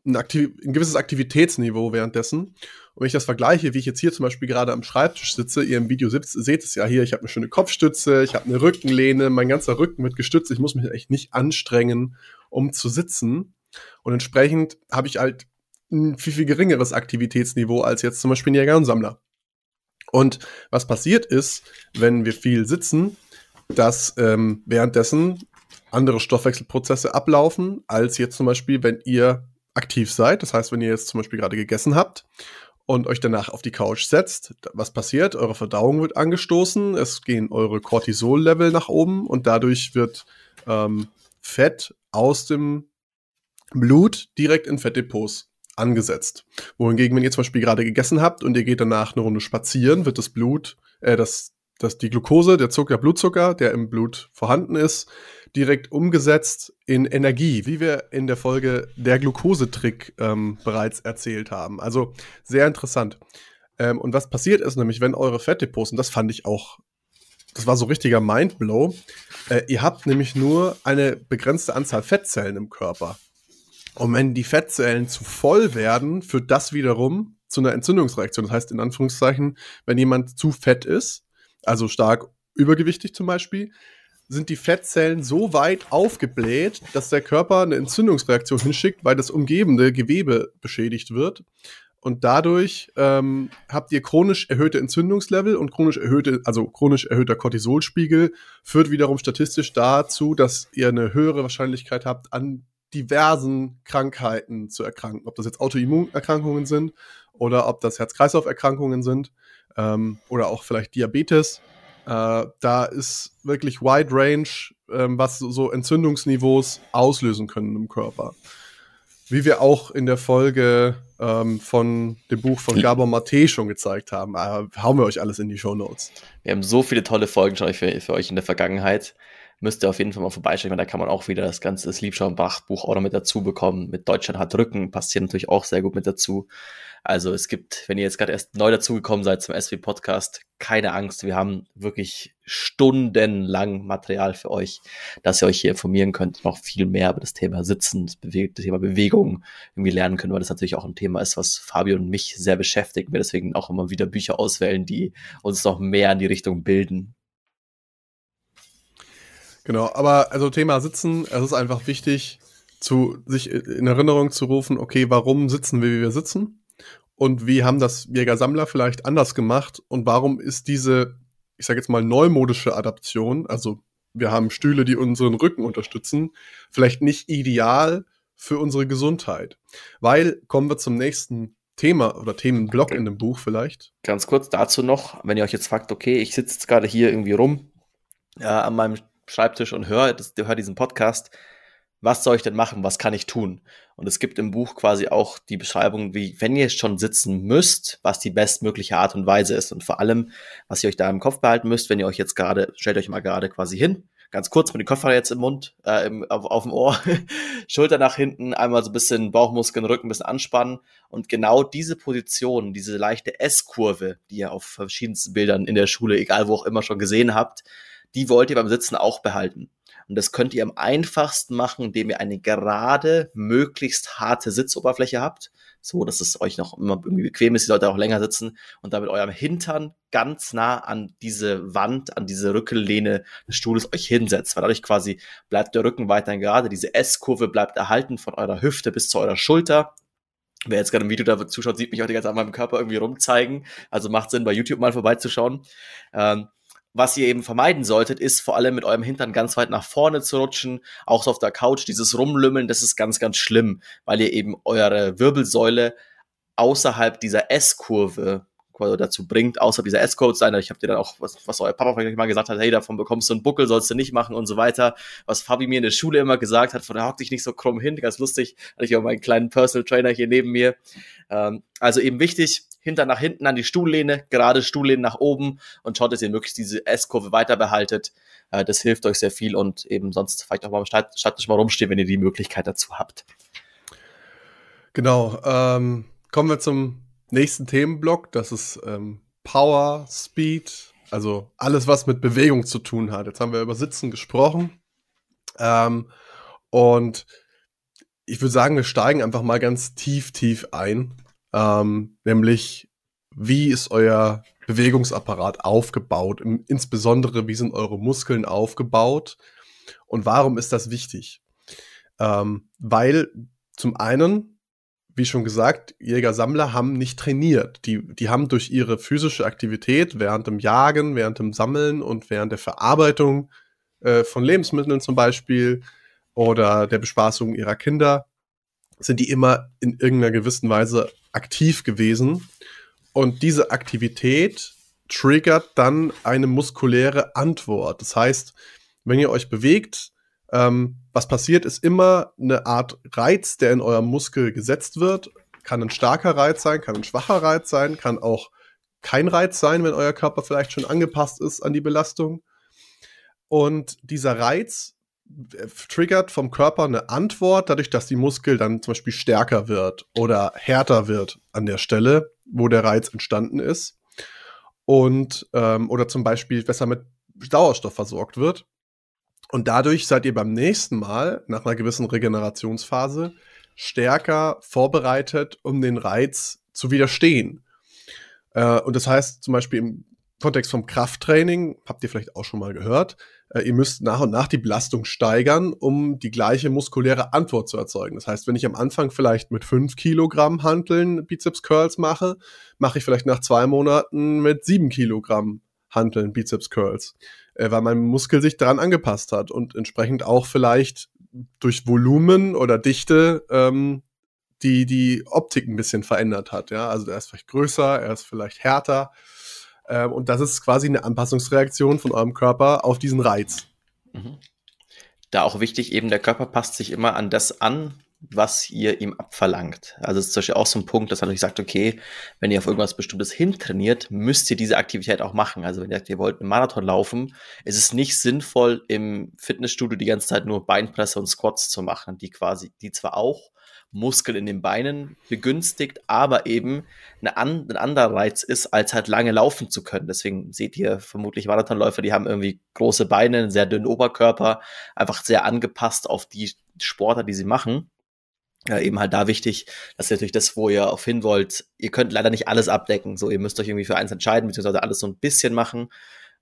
ein, ein gewisses Aktivitätsniveau währenddessen. Wenn ich das vergleiche, wie ich jetzt hier zum Beispiel gerade am Schreibtisch sitze, ihr im Video sitzt, seht es ja hier, ich habe eine schöne Kopfstütze, ich habe eine Rückenlehne, mein ganzer Rücken wird gestützt, ich muss mich echt nicht anstrengen, um zu sitzen. Und entsprechend habe ich halt ein viel, viel geringeres Aktivitätsniveau als jetzt zum Beispiel ein Jäger und. Und was passiert ist, wenn wir viel sitzen, dass ähm, währenddessen andere Stoffwechselprozesse ablaufen, als jetzt zum Beispiel, wenn ihr aktiv seid. Das heißt, wenn ihr jetzt zum Beispiel gerade gegessen habt und euch danach auf die Couch setzt, was passiert? Eure Verdauung wird angestoßen, es gehen eure Cortisol-Level nach oben und dadurch wird ähm, Fett aus dem Blut direkt in Fettdepots angesetzt. Wohingegen, wenn ihr zum Beispiel gerade gegessen habt und ihr geht danach eine Runde spazieren, wird das Blut, äh, das, das, die Glucose, der Zucker, Blutzucker, der im Blut vorhanden ist, direkt umgesetzt in Energie, wie wir in der Folge der Glukosetrick ähm, bereits erzählt haben. Also sehr interessant. Ähm, und was passiert ist nämlich, wenn eure Fettdepots, und das fand ich auch, das war so richtiger Mindblow, äh, ihr habt nämlich nur eine begrenzte Anzahl Fettzellen im Körper. Und wenn die Fettzellen zu voll werden, führt das wiederum zu einer Entzündungsreaktion. Das heißt, in Anführungszeichen, wenn jemand zu fett ist, also stark übergewichtig zum Beispiel, sind die Fettzellen so weit aufgebläht, dass der Körper eine Entzündungsreaktion hinschickt, weil das umgebende Gewebe beschädigt wird. Und dadurch ähm, habt ihr chronisch erhöhte Entzündungslevel und chronisch erhöhte, also chronisch erhöhter Cortisolspiegel führt wiederum statistisch dazu, dass ihr eine höhere Wahrscheinlichkeit habt, an diversen Krankheiten zu erkranken. Ob das jetzt Autoimmunerkrankungen sind oder ob das Herz-Kreislauf-Erkrankungen sind ähm, oder auch vielleicht Diabetes. Äh, da ist wirklich Wide Range, ähm, was so Entzündungsniveaus auslösen können im Körper. Wie wir auch in der Folge ähm, von dem Buch von Gabor Mate schon gezeigt haben. Äh, hauen wir euch alles in die Show Notes. Wir haben so viele tolle Folgen schon für, für euch in der Vergangenheit müsst ihr auf jeden Fall mal vorbeischauen, weil da kann man auch wieder das ganze Sleepshow-Bach-Buch auch noch mit dazu bekommen. Mit Deutschland hat Rücken, passt hier natürlich auch sehr gut mit dazu. Also es gibt, wenn ihr jetzt gerade erst neu dazugekommen seid zum SW Podcast, keine Angst. Wir haben wirklich stundenlang Material für euch, dass ihr euch hier informieren könnt, noch viel mehr über das Thema Sitzen, das, das Thema Bewegung irgendwie lernen können, weil das natürlich auch ein Thema ist, was Fabio und mich sehr beschäftigt. Wir deswegen auch immer wieder Bücher auswählen, die uns noch mehr in die Richtung bilden. Genau, aber also Thema Sitzen, es ist einfach wichtig, zu, sich in Erinnerung zu rufen, okay, warum sitzen wir, wie wir sitzen? Und wie haben das Jäger-Sammler vielleicht anders gemacht? Und warum ist diese, ich sage jetzt mal, neumodische Adaption, also wir haben Stühle, die unseren Rücken unterstützen, vielleicht nicht ideal für unsere Gesundheit? Weil, kommen wir zum nächsten Thema oder Themenblock in dem Buch vielleicht. Ganz kurz dazu noch, wenn ihr euch jetzt fragt, okay, ich sitze jetzt gerade hier irgendwie rum äh, an meinem Schreibtisch und höre, hör diesen Podcast. Was soll ich denn machen? Was kann ich tun? Und es gibt im Buch quasi auch die Beschreibung, wie, wenn ihr schon sitzen müsst, was die bestmögliche Art und Weise ist. Und vor allem, was ihr euch da im Kopf behalten müsst, wenn ihr euch jetzt gerade, stellt euch mal gerade quasi hin, ganz kurz mit dem Kopfhörer jetzt im Mund, äh, im, auf, auf dem Ohr, Schulter nach hinten, einmal so ein bisschen Bauchmuskeln, Rücken ein bisschen anspannen. Und genau diese Position, diese leichte S-Kurve, die ihr auf verschiedensten Bildern in der Schule, egal wo auch immer schon gesehen habt, die wollt ihr beim Sitzen auch behalten. Und das könnt ihr am einfachsten machen, indem ihr eine gerade, möglichst harte Sitzoberfläche habt, so dass es euch noch immer irgendwie bequem ist, ihr sollt auch länger sitzen und damit eurem Hintern ganz nah an diese Wand, an diese Rückenlehne des Stuhles euch hinsetzt, weil dadurch quasi bleibt der Rücken weiterhin gerade, diese S-Kurve bleibt erhalten von eurer Hüfte bis zu eurer Schulter. Wer jetzt gerade im Video da zuschaut, sieht mich auch die ganze Zeit an meinem Körper irgendwie rumzeigen. Also macht Sinn, bei YouTube mal vorbeizuschauen. Ähm, was ihr eben vermeiden solltet, ist vor allem mit eurem Hintern ganz weit nach vorne zu rutschen. Auch so auf der Couch, dieses Rumlümmeln, das ist ganz, ganz schlimm, weil ihr eben eure Wirbelsäule außerhalb dieser S-Kurve dazu bringt, außer dieser S-Code sein. Ich habe dir dann auch, was, was euer Papa vielleicht mal gesagt hat, hey, davon bekommst du einen Buckel, sollst du nicht machen und so weiter. Was Fabi mir in der Schule immer gesagt hat, von der hock dich nicht so krumm hin, ganz lustig. Hatte ich auch meinen kleinen Personal Trainer hier neben mir. Ähm, also eben wichtig, hinter nach hinten an die Stuhllehne, gerade Stuhllehne nach oben und schaut, dass ihr möglichst diese S-Kurve weiter behaltet. Äh, das hilft euch sehr viel und eben sonst vielleicht auch mal am Schreibtisch mal rumstehen, wenn ihr die Möglichkeit dazu habt. Genau. Ähm, kommen wir zum nächsten Themenblock. Das ist ähm, Power, Speed, also alles, was mit Bewegung zu tun hat. Jetzt haben wir über Sitzen gesprochen. Ähm, und ich würde sagen, wir steigen einfach mal ganz tief, tief ein. Ähm, nämlich, wie ist euer Bewegungsapparat aufgebaut? Im, insbesondere, wie sind eure Muskeln aufgebaut? Und warum ist das wichtig? Ähm, weil zum einen wie schon gesagt, Jäger-Sammler haben nicht trainiert. Die, die haben durch ihre physische Aktivität während dem Jagen, während dem Sammeln und während der Verarbeitung äh, von Lebensmitteln zum Beispiel oder der Bespaßung ihrer Kinder, sind die immer in irgendeiner gewissen Weise aktiv gewesen. Und diese Aktivität triggert dann eine muskuläre Antwort. Das heißt, wenn ihr euch bewegt, ähm, was passiert, ist immer eine Art Reiz, der in eurem Muskel gesetzt wird. Kann ein starker Reiz sein, kann ein schwacher Reiz sein, kann auch kein Reiz sein, wenn euer Körper vielleicht schon angepasst ist an die Belastung. Und dieser Reiz äh, triggert vom Körper eine Antwort, dadurch, dass die Muskel dann zum Beispiel stärker wird oder härter wird an der Stelle, wo der Reiz entstanden ist. Und ähm, oder zum Beispiel besser mit Sauerstoff versorgt wird. Und dadurch seid ihr beim nächsten Mal, nach einer gewissen Regenerationsphase, stärker vorbereitet, um den Reiz zu widerstehen. Äh, und das heißt zum Beispiel im Kontext vom Krafttraining, habt ihr vielleicht auch schon mal gehört, äh, ihr müsst nach und nach die Belastung steigern, um die gleiche muskuläre Antwort zu erzeugen. Das heißt, wenn ich am Anfang vielleicht mit 5 Kilogramm Hanteln Bizeps Curls mache, mache ich vielleicht nach zwei Monaten mit 7 Kilogramm Hanteln Bizeps Curls äh, weil mein Muskel sich daran angepasst hat und entsprechend auch vielleicht durch Volumen oder Dichte ähm, die, die Optik ein bisschen verändert hat. Ja? Also er ist vielleicht größer, er ist vielleicht härter. Ähm, und das ist quasi eine Anpassungsreaktion von eurem Körper auf diesen Reiz. Mhm. Da auch wichtig, eben der Körper passt sich immer an das an, was ihr ihm abverlangt. Also es ist zum Beispiel auch so ein Punkt, dass er natürlich sagt, okay, wenn ihr auf irgendwas Bestimmtes hintrainiert, müsst ihr diese Aktivität auch machen. Also wenn ihr sagt, ihr wollt einen Marathon laufen, ist es nicht sinnvoll, im Fitnessstudio die ganze Zeit nur Beinpresse und Squats zu machen, die quasi, die zwar auch Muskeln in den Beinen begünstigt, aber eben eine an, ein anderer Reiz ist, als halt lange laufen zu können. Deswegen seht ihr vermutlich Marathonläufer, die haben irgendwie große Beine, einen sehr dünnen Oberkörper, einfach sehr angepasst auf die Sportler, die sie machen äh, eben halt da wichtig, das ist natürlich das, wo ihr auf hin wollt. Ihr könnt leider nicht alles abdecken. So, ihr müsst euch irgendwie für eins entscheiden, beziehungsweise alles so ein bisschen machen,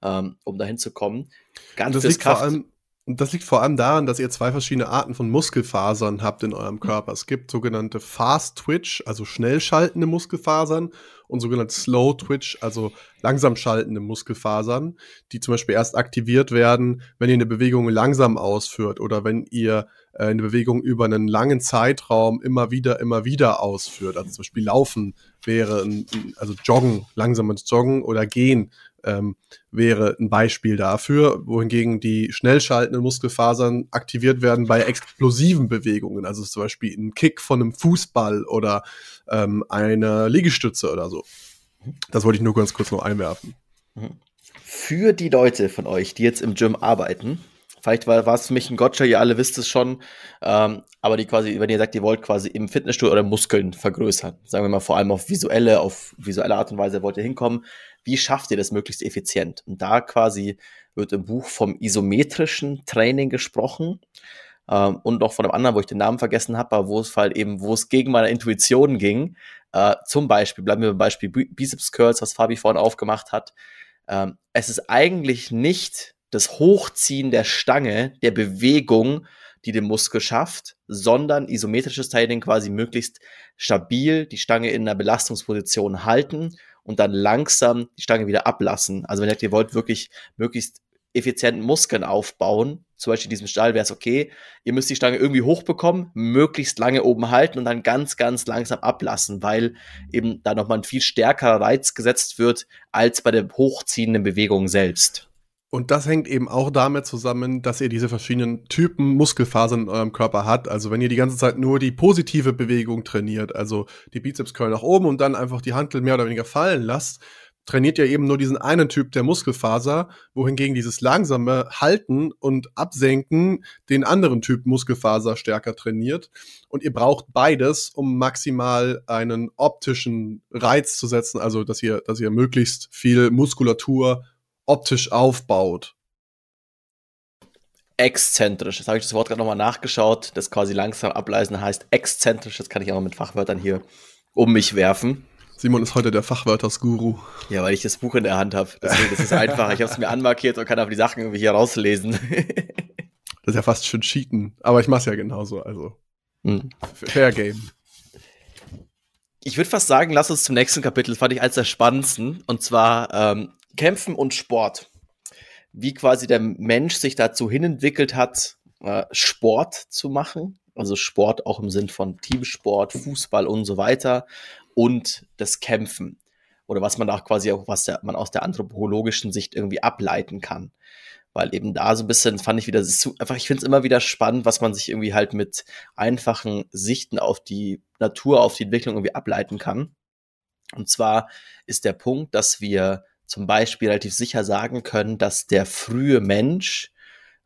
ähm, um dahin zu kommen. Ganz das liegt Kraft. Vor allem, das liegt vor allem daran, dass ihr zwei verschiedene Arten von Muskelfasern habt in eurem Körper. Es gibt sogenannte Fast Twitch, also schnell schaltende Muskelfasern und sogenannte Slow Twitch, also langsam schaltende Muskelfasern, die zum Beispiel erst aktiviert werden, wenn ihr eine Bewegung langsam ausführt oder wenn ihr äh, eine Bewegung über einen langen Zeitraum immer wieder, immer wieder ausführt. Also zum Beispiel Laufen wäre, ein, also Joggen, langsames Joggen oder Gehen ähm, wäre ein Beispiel dafür, wohingegen die schnell schaltenden Muskelfasern aktiviert werden bei explosiven Bewegungen, also zum Beispiel ein Kick von einem Fußball oder ähm, eine Liegestütze oder so. Das wollte ich nur ganz kurz noch einwerfen. Für die Leute von euch, die jetzt im Gym arbeiten, Vielleicht war, war es für mich ein Gotcha, ihr alle wisst es schon. Ähm, aber die quasi, wenn ihr sagt, ihr wollt quasi im Fitnessstudio oder Muskeln vergrößern, sagen wir mal vor allem auf visuelle, auf visuelle Art und Weise wollt ihr hinkommen, wie schafft ihr das möglichst effizient? Und da quasi wird im Buch vom isometrischen Training gesprochen. Ähm, und noch von einem anderen, wo ich den Namen vergessen habe, wo es halt eben, wo es gegen meine Intuition ging. Äh, zum Beispiel, bleiben wir beim Beispiel Biceps Curls, was Fabi vorhin aufgemacht hat. Ähm, es ist eigentlich nicht das Hochziehen der Stange, der Bewegung, die den Muskel schafft, sondern isometrisches Training quasi möglichst stabil die Stange in einer Belastungsposition halten und dann langsam die Stange wieder ablassen. Also wenn ihr wollt wirklich möglichst effizient Muskeln aufbauen. Zum Beispiel in diesem Stall wäre es okay, ihr müsst die Stange irgendwie hochbekommen, möglichst lange oben halten und dann ganz, ganz langsam ablassen, weil eben da nochmal ein viel stärkerer Reiz gesetzt wird als bei der hochziehenden Bewegung selbst. Und das hängt eben auch damit zusammen, dass ihr diese verschiedenen Typen Muskelfasern in eurem Körper habt. Also wenn ihr die ganze Zeit nur die positive Bewegung trainiert, also die Bizepscurl nach oben und dann einfach die Hantel mehr oder weniger fallen lasst, trainiert ihr eben nur diesen einen Typ der Muskelfaser, wohingegen dieses langsame Halten und Absenken den anderen Typ Muskelfaser stärker trainiert. Und ihr braucht beides, um maximal einen optischen Reiz zu setzen, also dass ihr, dass ihr möglichst viel Muskulatur optisch aufbaut. Exzentrisch. Jetzt habe ich das Wort gerade nochmal nachgeschaut. Das quasi langsam ableisen heißt exzentrisch. Das kann ich auch mit Fachwörtern hier um mich werfen. Simon ist heute der Fachwörtersguru. Ja, weil ich das Buch in der Hand habe. Deswegen ist es einfach. Ich habe es mir anmarkiert und kann aber die Sachen irgendwie hier rauslesen. das ist ja fast schon Cheaten. Aber ich mache es ja genauso. Also. Hm. Fair Game. Ich würde fast sagen, lass uns zum nächsten Kapitel. Das fand ich eines der spannendsten. Und zwar ähm, Kämpfen und Sport. Wie quasi der Mensch sich dazu hinentwickelt hat, äh, Sport zu machen. Also Sport auch im Sinn von Teamsport, Fußball und so weiter. Und das Kämpfen. Oder was man auch quasi auch, was der, man aus der anthropologischen Sicht irgendwie ableiten kann. Weil eben da so ein bisschen fand ich wieder, einfach, ich finde es immer wieder spannend, was man sich irgendwie halt mit einfachen Sichten auf die Natur, auf die Entwicklung irgendwie ableiten kann. Und zwar ist der Punkt, dass wir zum Beispiel relativ sicher sagen können, dass der frühe Mensch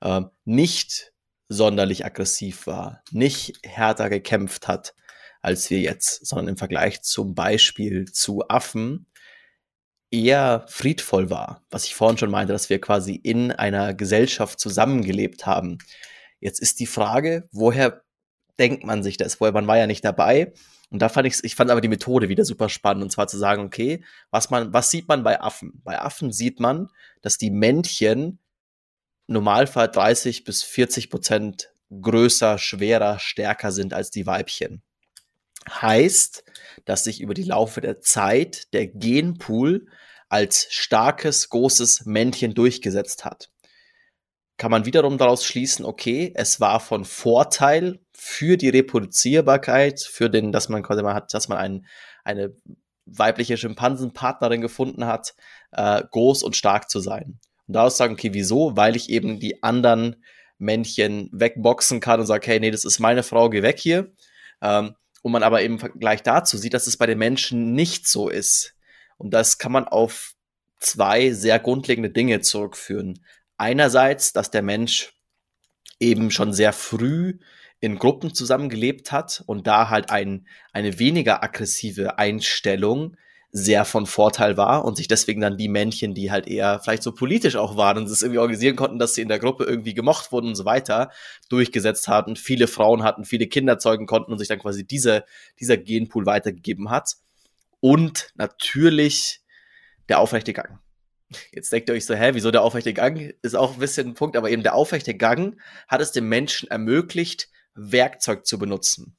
äh, nicht sonderlich aggressiv war, nicht härter gekämpft hat als wir jetzt, sondern im Vergleich zum Beispiel zu Affen eher friedvoll war, was ich vorhin schon meinte, dass wir quasi in einer Gesellschaft zusammengelebt haben. Jetzt ist die Frage, woher denkt man sich das? Woher man war ja nicht dabei. Und da fand ich, ich fand aber die Methode wieder super spannend. Und zwar zu sagen, okay, was man, was sieht man bei Affen? Bei Affen sieht man, dass die Männchen Normalfall 30 bis 40 Prozent größer, schwerer, stärker sind als die Weibchen. Heißt, dass sich über die Laufe der Zeit der Genpool als starkes, großes Männchen durchgesetzt hat kann man wiederum daraus schließen, okay, es war von Vorteil für die Reproduzierbarkeit, für den, dass man quasi mal hat, dass man ein, eine weibliche Schimpansenpartnerin gefunden hat, äh, groß und stark zu sein. Und daraus sagen, okay, wieso? Weil ich eben die anderen Männchen wegboxen kann und sage, hey, nee, das ist meine Frau, geh weg hier. Ähm, und man aber eben im Vergleich dazu sieht, dass es bei den Menschen nicht so ist. Und das kann man auf zwei sehr grundlegende Dinge zurückführen einerseits, dass der Mensch eben schon sehr früh in Gruppen zusammengelebt hat und da halt ein, eine weniger aggressive Einstellung sehr von Vorteil war und sich deswegen dann die Männchen, die halt eher vielleicht so politisch auch waren und es irgendwie organisieren konnten, dass sie in der Gruppe irgendwie gemocht wurden und so weiter, durchgesetzt hatten, viele Frauen hatten, viele Kinder zeugen konnten und sich dann quasi diese, dieser Genpool weitergegeben hat. Und natürlich der aufrechte Gang. Jetzt denkt ihr euch so, hä, wieso der aufrechte Gang? Ist auch ein bisschen ein Punkt, aber eben der aufrechte Gang hat es dem Menschen ermöglicht, Werkzeug zu benutzen.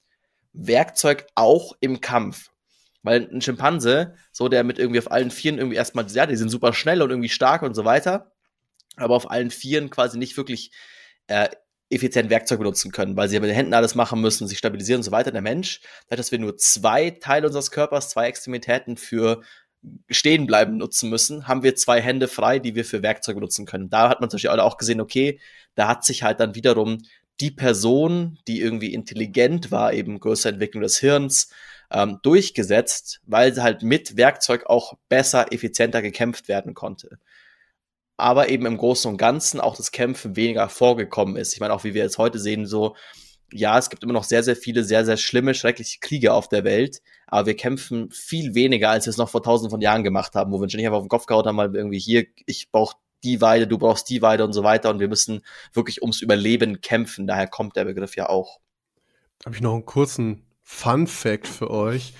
Werkzeug auch im Kampf. Weil ein Schimpanse, so der mit irgendwie auf allen Vieren irgendwie erstmal, ja, die sind super schnell und irgendwie stark und so weiter, aber auf allen Vieren quasi nicht wirklich äh, effizient Werkzeug benutzen können, weil sie mit den Händen alles machen müssen, sich stabilisieren und so weiter. Der Mensch, dadurch, dass wir nur zwei Teile unseres Körpers, zwei Extremitäten für stehen bleiben nutzen müssen, haben wir zwei Hände frei, die wir für Werkzeuge nutzen können. Da hat man zum Beispiel auch gesehen, okay, da hat sich halt dann wiederum die Person, die irgendwie intelligent war, eben größere Entwicklung des Hirns, ähm, durchgesetzt, weil halt mit Werkzeug auch besser, effizienter gekämpft werden konnte. Aber eben im Großen und Ganzen auch das Kämpfen weniger vorgekommen ist. Ich meine, auch wie wir jetzt heute sehen, so ja, es gibt immer noch sehr, sehr viele, sehr, sehr schlimme, schreckliche Kriege auf der Welt, aber wir kämpfen viel weniger, als wir es noch vor tausenden von Jahren gemacht haben, wo wir uns nicht einfach auf den Kopf gehauen haben, weil irgendwie hier, ich brauche die Weide, du brauchst die Weide und so weiter und wir müssen wirklich ums Überleben kämpfen. Daher kommt der Begriff ja auch. Habe ich noch einen kurzen Fun Fact für euch.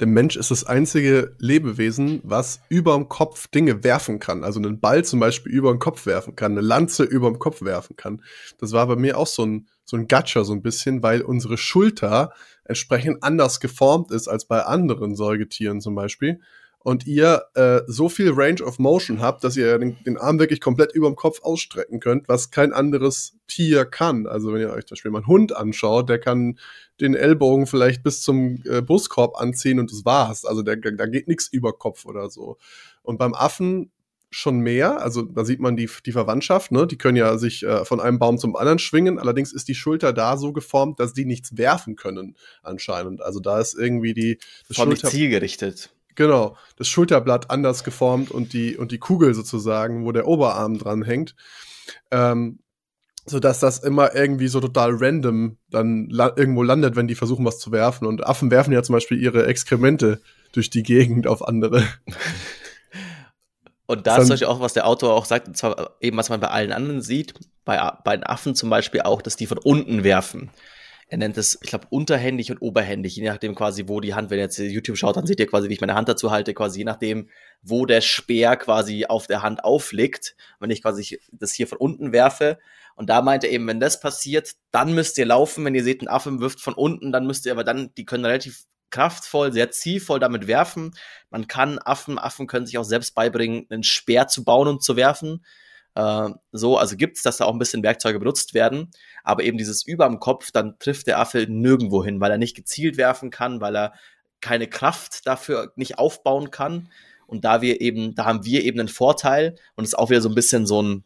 Der Mensch ist das einzige Lebewesen, was über dem Kopf Dinge werfen kann. Also einen Ball zum Beispiel über den Kopf werfen kann, eine Lanze über dem Kopf werfen kann. Das war bei mir auch so ein, so ein Gatscher so ein bisschen, weil unsere Schulter entsprechend anders geformt ist als bei anderen Säugetieren zum Beispiel. und ihr äh, so viel Range of Motion habt, dass ihr den, den Arm wirklich komplett über dem Kopf ausstrecken könnt, was kein anderes Tier kann. Also wenn ihr euch zum Beispiel mal einen Hund anschaut, der kann den Ellbogen vielleicht bis zum äh, Brustkorb anziehen und das war's. Also da geht nichts über Kopf oder so. Und beim Affen schon mehr. Also da sieht man die, die Verwandtschaft, ne? Die können ja sich äh, von einem Baum zum anderen schwingen. Allerdings ist die Schulter da so geformt, dass die nichts werfen können, anscheinend. Also da ist irgendwie die. Das Schulter zielgerichtet. Genau, das Schulterblatt anders geformt und die, und die Kugel sozusagen, wo der Oberarm dran hängt. Ähm, so dass das immer irgendwie so total random dann la irgendwo landet, wenn die versuchen, was zu werfen. Und Affen werfen ja zum Beispiel ihre Exkremente durch die Gegend auf andere. Und da ist zum Beispiel auch, was der Autor auch sagt, und zwar eben, was man bei allen anderen sieht, bei, bei den Affen zum Beispiel auch, dass die von unten werfen. Er nennt es, ich glaube, unterhändig und oberhändig, je nachdem quasi, wo die Hand, wenn ihr jetzt YouTube schaut, dann seht ihr quasi, wie ich meine Hand dazu halte, quasi je nachdem, wo der Speer quasi auf der Hand aufliegt. Wenn ich quasi das hier von unten werfe, und da meint er eben, wenn das passiert, dann müsst ihr laufen. Wenn ihr seht, ein Affe wirft von unten, dann müsst ihr aber dann, die können relativ kraftvoll, sehr zielvoll damit werfen. Man kann Affen, Affen können sich auch selbst beibringen, einen Speer zu bauen und zu werfen. Äh, so, also gibt es, dass da auch ein bisschen Werkzeuge benutzt werden. Aber eben dieses Über am Kopf, dann trifft der Affe nirgendwo hin, weil er nicht gezielt werfen kann, weil er keine Kraft dafür nicht aufbauen kann. Und da wir eben, da haben wir eben einen Vorteil und es ist auch wieder so ein bisschen so ein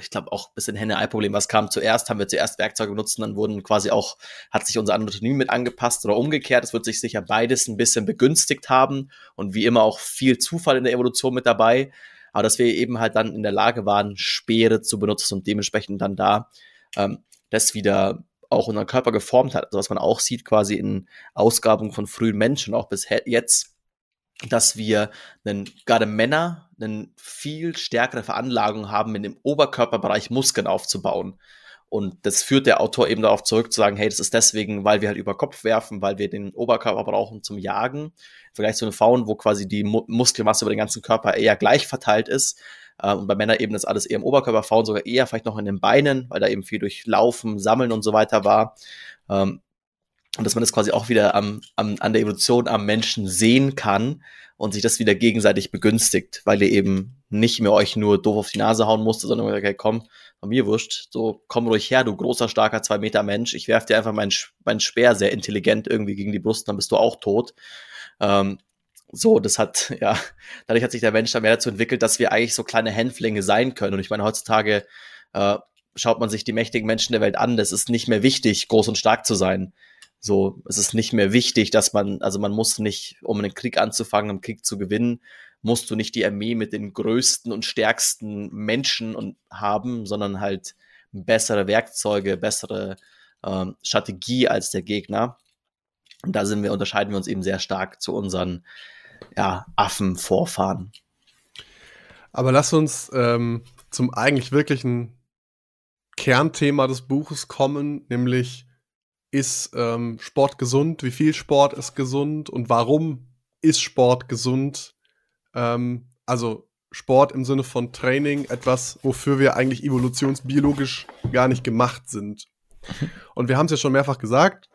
ich glaube, auch ein bisschen Henne-Ei-Problem. Was kam zuerst? Haben wir zuerst Werkzeuge benutzt und dann wurden quasi auch, hat sich unser Anatomie mit angepasst oder umgekehrt. Es wird sich sicher beides ein bisschen begünstigt haben und wie immer auch viel Zufall in der Evolution mit dabei. Aber dass wir eben halt dann in der Lage waren, Speere zu benutzen und dementsprechend dann da ähm, das wieder auch unseren Körper geformt hat. Also was man auch sieht quasi in Ausgaben von frühen Menschen, auch bis jetzt, dass wir einen, gerade Männer eine viel stärkere Veranlagung haben, in dem Oberkörperbereich Muskeln aufzubauen. Und das führt der Autor eben darauf zurück, zu sagen, hey, das ist deswegen, weil wir halt über Kopf werfen, weil wir den Oberkörper brauchen zum Jagen. Im Vergleich zu den Frauen, wo quasi die Mu Muskelmasse über den ganzen Körper eher gleich verteilt ist. Äh, und bei Männern eben das alles eher im Oberkörper, Frauen sogar eher vielleicht noch in den Beinen, weil da eben viel durch Laufen, Sammeln und so weiter war. Ähm, und dass man das quasi auch wieder am, am, an der Evolution am Menschen sehen kann und sich das wieder gegenseitig begünstigt, weil ihr eben nicht mehr euch nur doof auf die Nase hauen musste, sondern okay, komm, von mir wurscht, so komm ruhig her, du großer, starker, zwei Meter Mensch, ich werf dir einfach meinen, meinen Speer sehr intelligent irgendwie gegen die Brust, dann bist du auch tot. Ähm, so, das hat, ja, dadurch hat sich der Mensch dann mehr dazu entwickelt, dass wir eigentlich so kleine Hänflinge sein können. Und ich meine, heutzutage äh, schaut man sich die mächtigen Menschen der Welt an, das ist nicht mehr wichtig, groß und stark zu sein. So, es ist nicht mehr wichtig, dass man, also man muss nicht, um einen Krieg anzufangen, einen Krieg zu gewinnen, musst du nicht die Armee mit den größten und stärksten Menschen und haben, sondern halt bessere Werkzeuge, bessere ähm, Strategie als der Gegner. Und da sind wir, unterscheiden wir uns eben sehr stark zu unseren ja, Affenvorfahren. Aber lass uns ähm, zum eigentlich wirklichen Kernthema des Buches kommen, nämlich ist ähm, Sport gesund? Wie viel Sport ist gesund? Und warum ist Sport gesund? Ähm, also Sport im Sinne von Training, etwas, wofür wir eigentlich evolutionsbiologisch gar nicht gemacht sind. Und wir haben es ja schon mehrfach gesagt,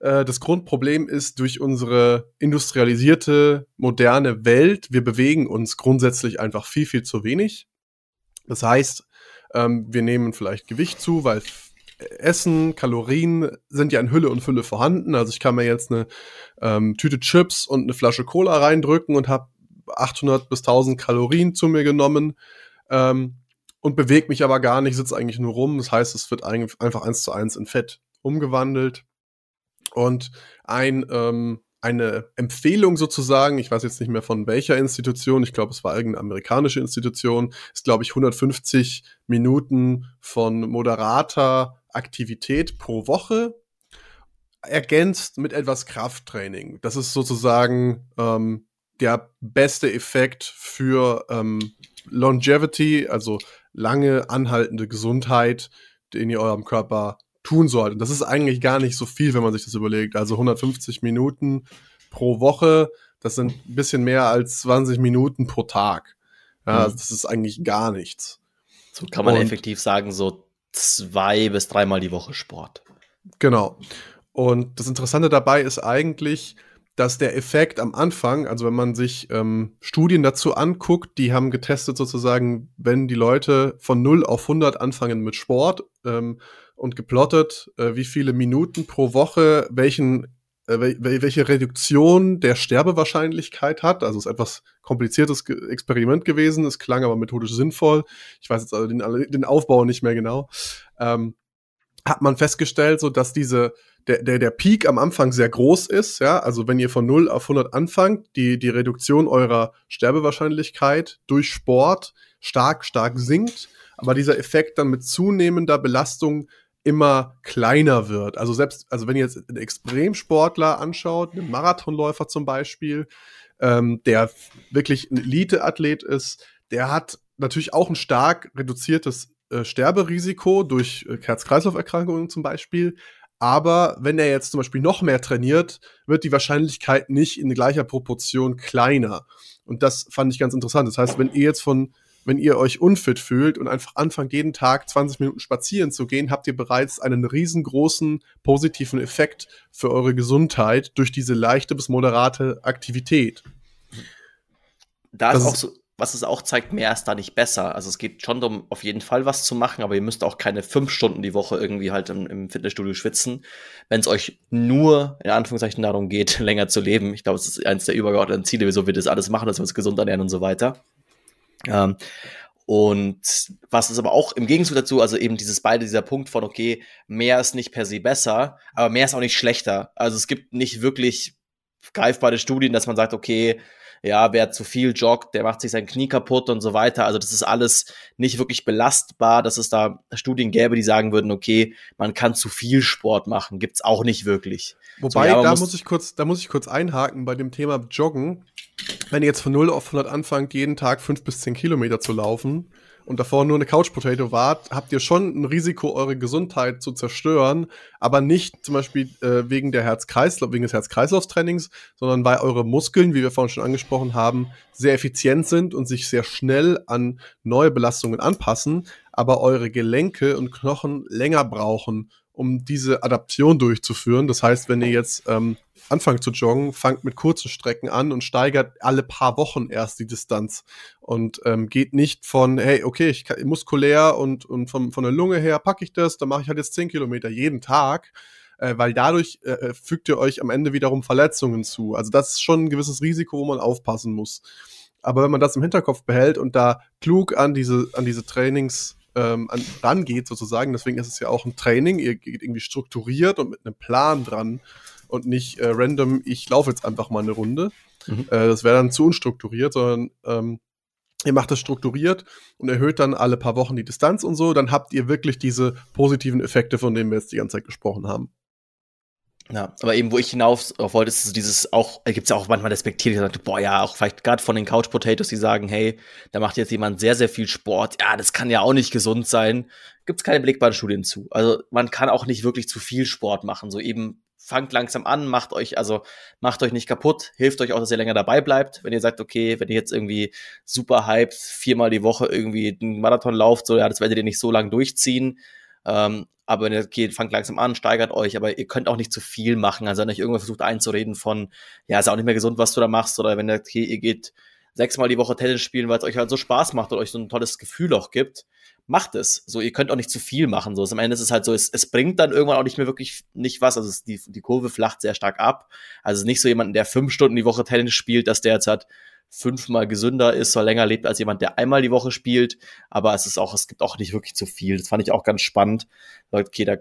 äh, das Grundproblem ist durch unsere industrialisierte, moderne Welt, wir bewegen uns grundsätzlich einfach viel, viel zu wenig. Das heißt, ähm, wir nehmen vielleicht Gewicht zu, weil Essen, Kalorien sind ja in Hülle und Fülle vorhanden. Also ich kann mir jetzt eine ähm, Tüte Chips und eine Flasche Cola reindrücken und habe 800 bis 1000 Kalorien zu mir genommen ähm, und bewege mich aber gar nicht, sitze eigentlich nur rum. Das heißt, es wird einfach eins zu eins in Fett umgewandelt. Und ein, ähm, eine Empfehlung sozusagen, ich weiß jetzt nicht mehr von welcher Institution, ich glaube, es war irgendeine amerikanische Institution, ist, glaube ich, 150 Minuten von moderater Aktivität pro Woche ergänzt mit etwas Krafttraining. Das ist sozusagen ähm, der beste Effekt für ähm, Longevity, also lange anhaltende Gesundheit, den ihr eurem Körper tun sollt. Und das ist eigentlich gar nicht so viel, wenn man sich das überlegt. Also 150 Minuten pro Woche, das sind ein bisschen mehr als 20 Minuten pro Tag. Ja, mhm. Das ist eigentlich gar nichts. So kann man Und, effektiv sagen, so zwei bis dreimal die Woche Sport. Genau. Und das Interessante dabei ist eigentlich, dass der Effekt am Anfang, also wenn man sich ähm, Studien dazu anguckt, die haben getestet sozusagen, wenn die Leute von 0 auf 100 anfangen mit Sport ähm, und geplottet, äh, wie viele Minuten pro Woche welchen welche Reduktion der Sterbewahrscheinlichkeit hat. Also es ist etwas kompliziertes Experiment gewesen, es klang aber methodisch sinnvoll. Ich weiß jetzt also den, den Aufbau nicht mehr genau. Ähm, hat man festgestellt, so dass diese der, der, der Peak am Anfang sehr groß ist, ja, also wenn ihr von 0 auf 100 anfangt, die, die Reduktion eurer Sterbewahrscheinlichkeit durch Sport stark, stark sinkt, aber dieser Effekt dann mit zunehmender Belastung immer kleiner wird. Also selbst, also wenn ihr jetzt einen Extremsportler anschaut, einen Marathonläufer zum Beispiel, ähm, der wirklich ein Elite-Athlet ist, der hat natürlich auch ein stark reduziertes äh, Sterberisiko durch äh, Herz-Kreislauf-Erkrankungen zum Beispiel. Aber wenn er jetzt zum Beispiel noch mehr trainiert, wird die Wahrscheinlichkeit nicht in gleicher Proportion kleiner. Und das fand ich ganz interessant. Das heißt, wenn ihr jetzt von, wenn ihr euch unfit fühlt und einfach anfangt, jeden Tag 20 Minuten spazieren zu gehen, habt ihr bereits einen riesengroßen positiven Effekt für eure Gesundheit durch diese leichte bis moderate Aktivität. Da ist auch so, was es auch zeigt, mehr ist da nicht besser. Also es geht schon darum, auf jeden Fall was zu machen, aber ihr müsst auch keine fünf Stunden die Woche irgendwie halt im, im Fitnessstudio schwitzen, wenn es euch nur in Anführungszeichen darum geht, länger zu leben. Ich glaube, es ist eines der übergeordneten Ziele, wieso wir das alles machen, dass wir uns gesund ernähren und so weiter. Ähm, und was ist aber auch im Gegenzug dazu, also eben dieses beide, dieser Punkt von, okay, mehr ist nicht per se besser, aber mehr ist auch nicht schlechter. Also es gibt nicht wirklich greifbare Studien, dass man sagt, okay, ja, wer zu viel joggt, der macht sich sein Knie kaputt und so weiter. Also das ist alles nicht wirklich belastbar, dass es da Studien gäbe, die sagen würden, okay, man kann zu viel Sport machen. Gibt's auch nicht wirklich. Wobei, so, ja, da muss, muss ich kurz, da muss ich kurz einhaken bei dem Thema Joggen. Wenn ihr jetzt von 0 auf 100 anfangt, jeden Tag 5 bis 10 Kilometer zu laufen, und davor nur eine Couch Potato wart, habt ihr schon ein Risiko, eure Gesundheit zu zerstören, aber nicht zum Beispiel äh, wegen der Herz-Kreislauf, wegen des Herz-Kreislauf-Trainings, sondern weil eure Muskeln, wie wir vorhin schon angesprochen haben, sehr effizient sind und sich sehr schnell an neue Belastungen anpassen, aber eure Gelenke und Knochen länger brauchen, um diese Adaption durchzuführen. Das heißt, wenn ihr jetzt ähm, anfangt zu joggen, fangt mit kurzen Strecken an und steigert alle paar Wochen erst die Distanz und ähm, geht nicht von, hey, okay, ich kann, muskulär und, und von, von der Lunge her packe ich das, dann mache ich halt jetzt 10 Kilometer jeden Tag, äh, weil dadurch äh, äh, fügt ihr euch am Ende wiederum Verletzungen zu. Also das ist schon ein gewisses Risiko, wo man aufpassen muss. Aber wenn man das im Hinterkopf behält und da klug an diese, an diese Trainings ähm, an, rangeht sozusagen. Deswegen ist es ja auch ein Training. Ihr geht irgendwie strukturiert und mit einem Plan dran und nicht äh, random, ich laufe jetzt einfach mal eine Runde. Mhm. Äh, das wäre dann zu unstrukturiert, sondern ähm, ihr macht das strukturiert und erhöht dann alle paar Wochen die Distanz und so. Dann habt ihr wirklich diese positiven Effekte, von denen wir jetzt die ganze Zeit gesprochen haben. Ja, aber eben, wo ich hinauf wollte, ist dieses auch, äh, gibt es ja auch manchmal respektiert, die sagt, boah, ja, auch vielleicht gerade von den Couch Potatoes, die sagen, hey, da macht jetzt jemand sehr, sehr viel Sport, ja, das kann ja auch nicht gesund sein. Gibt es keine Studien zu. Also man kann auch nicht wirklich zu viel Sport machen. So eben fangt langsam an, macht euch, also macht euch nicht kaputt, hilft euch auch, dass ihr länger dabei bleibt. Wenn ihr sagt, okay, wenn ihr jetzt irgendwie super hyped, viermal die Woche irgendwie einen Marathon lauft, so, ja, das werdet ihr nicht so lange durchziehen. Ähm, aber wenn ihr geht, fangt langsam an, steigert euch, aber ihr könnt auch nicht zu viel machen. Also wenn euch irgendwer versucht einzureden von, ja, ist auch nicht mehr gesund, was du da machst, oder wenn ihr, okay, ihr geht sechsmal die Woche Tennis spielen, weil es euch halt so Spaß macht und euch so ein tolles Gefühl auch gibt, macht es. So, ihr könnt auch nicht zu viel machen. So, am Ende ist es halt so, es, es bringt dann irgendwann auch nicht mehr wirklich nicht was. Also es, die, die Kurve flacht sehr stark ab. Also es ist nicht so jemand, der fünf Stunden die Woche Tennis spielt, dass der jetzt hat fünfmal gesünder ist, oder länger lebt als jemand, der einmal die Woche spielt. Aber es ist auch, es gibt auch nicht wirklich zu viel. Das fand ich auch ganz spannend. Okay, da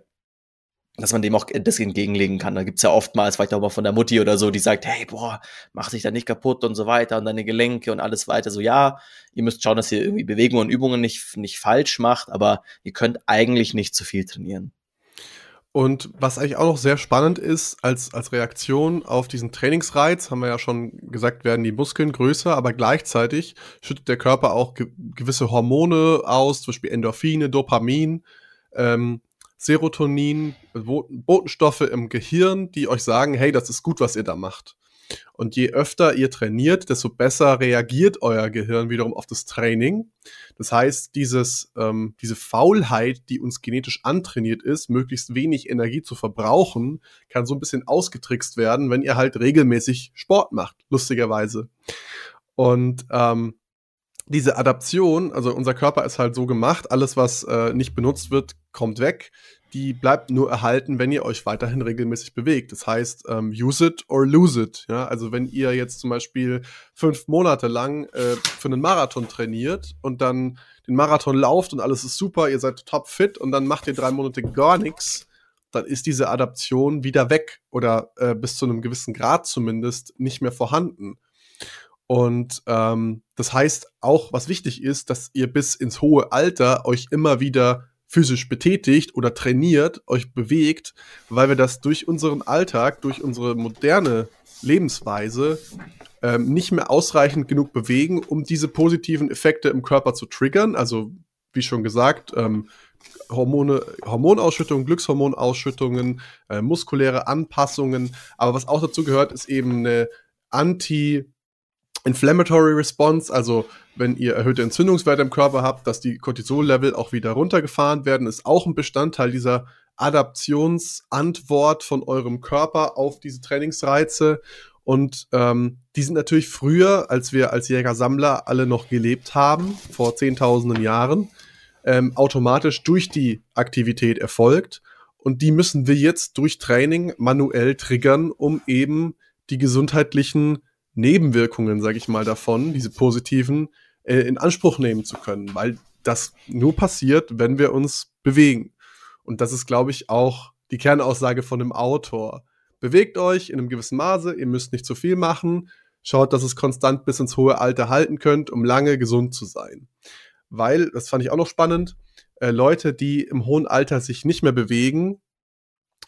dass man dem auch das entgegenlegen kann. Da gibt's ja oftmals vielleicht auch mal von der Mutti oder so, die sagt, hey, boah, mach dich da nicht kaputt und so weiter und deine Gelenke und alles weiter. So, ja, ihr müsst schauen, dass ihr irgendwie Bewegungen und Übungen nicht, nicht falsch macht, aber ihr könnt eigentlich nicht zu viel trainieren. Und was eigentlich auch noch sehr spannend ist, als, als Reaktion auf diesen Trainingsreiz, haben wir ja schon gesagt, werden die Muskeln größer, aber gleichzeitig schüttet der Körper auch ge gewisse Hormone aus, zum Beispiel Endorphine, Dopamin, ähm, Serotonin, Botenstoffe im Gehirn, die euch sagen, hey, das ist gut, was ihr da macht. Und je öfter ihr trainiert, desto besser reagiert euer Gehirn wiederum auf das Training. Das heißt, dieses, ähm, diese Faulheit, die uns genetisch antrainiert ist, möglichst wenig Energie zu verbrauchen, kann so ein bisschen ausgetrickst werden, wenn ihr halt regelmäßig Sport macht, lustigerweise. Und ähm, diese Adaption, also unser Körper ist halt so gemacht, alles, was äh, nicht benutzt wird, kommt weg. Die bleibt nur erhalten, wenn ihr euch weiterhin regelmäßig bewegt. Das heißt, ähm, use it or lose it. Ja? Also wenn ihr jetzt zum Beispiel fünf Monate lang äh, für einen Marathon trainiert und dann den Marathon lauft und alles ist super, ihr seid top fit und dann macht ihr drei Monate gar nichts, dann ist diese Adaption wieder weg oder äh, bis zu einem gewissen Grad zumindest nicht mehr vorhanden. Und ähm, das heißt auch, was wichtig ist, dass ihr bis ins hohe Alter euch immer wieder physisch betätigt oder trainiert, euch bewegt, weil wir das durch unseren Alltag, durch unsere moderne Lebensweise ähm, nicht mehr ausreichend genug bewegen, um diese positiven Effekte im Körper zu triggern. Also wie schon gesagt, ähm, Hormone, Hormonausschüttungen, Glückshormonausschüttungen, äh, muskuläre Anpassungen. Aber was auch dazu gehört, ist eben eine Anti- Inflammatory Response, also wenn ihr erhöhte Entzündungswerte im Körper habt, dass die Cortisol-Level auch wieder runtergefahren werden, ist auch ein Bestandteil dieser Adaptionsantwort von eurem Körper auf diese Trainingsreize. Und ähm, die sind natürlich früher, als wir als Jäger-Sammler alle noch gelebt haben, vor zehntausenden Jahren, ähm, automatisch durch die Aktivität erfolgt. Und die müssen wir jetzt durch Training manuell triggern, um eben die gesundheitlichen Nebenwirkungen, sage ich mal, davon, diese positiven, äh, in Anspruch nehmen zu können, weil das nur passiert, wenn wir uns bewegen. Und das ist, glaube ich, auch die Kernaussage von dem Autor. Bewegt euch in einem gewissen Maße, ihr müsst nicht zu viel machen, schaut, dass es konstant bis ins hohe Alter halten könnt, um lange gesund zu sein. Weil, das fand ich auch noch spannend, äh, Leute, die im hohen Alter sich nicht mehr bewegen,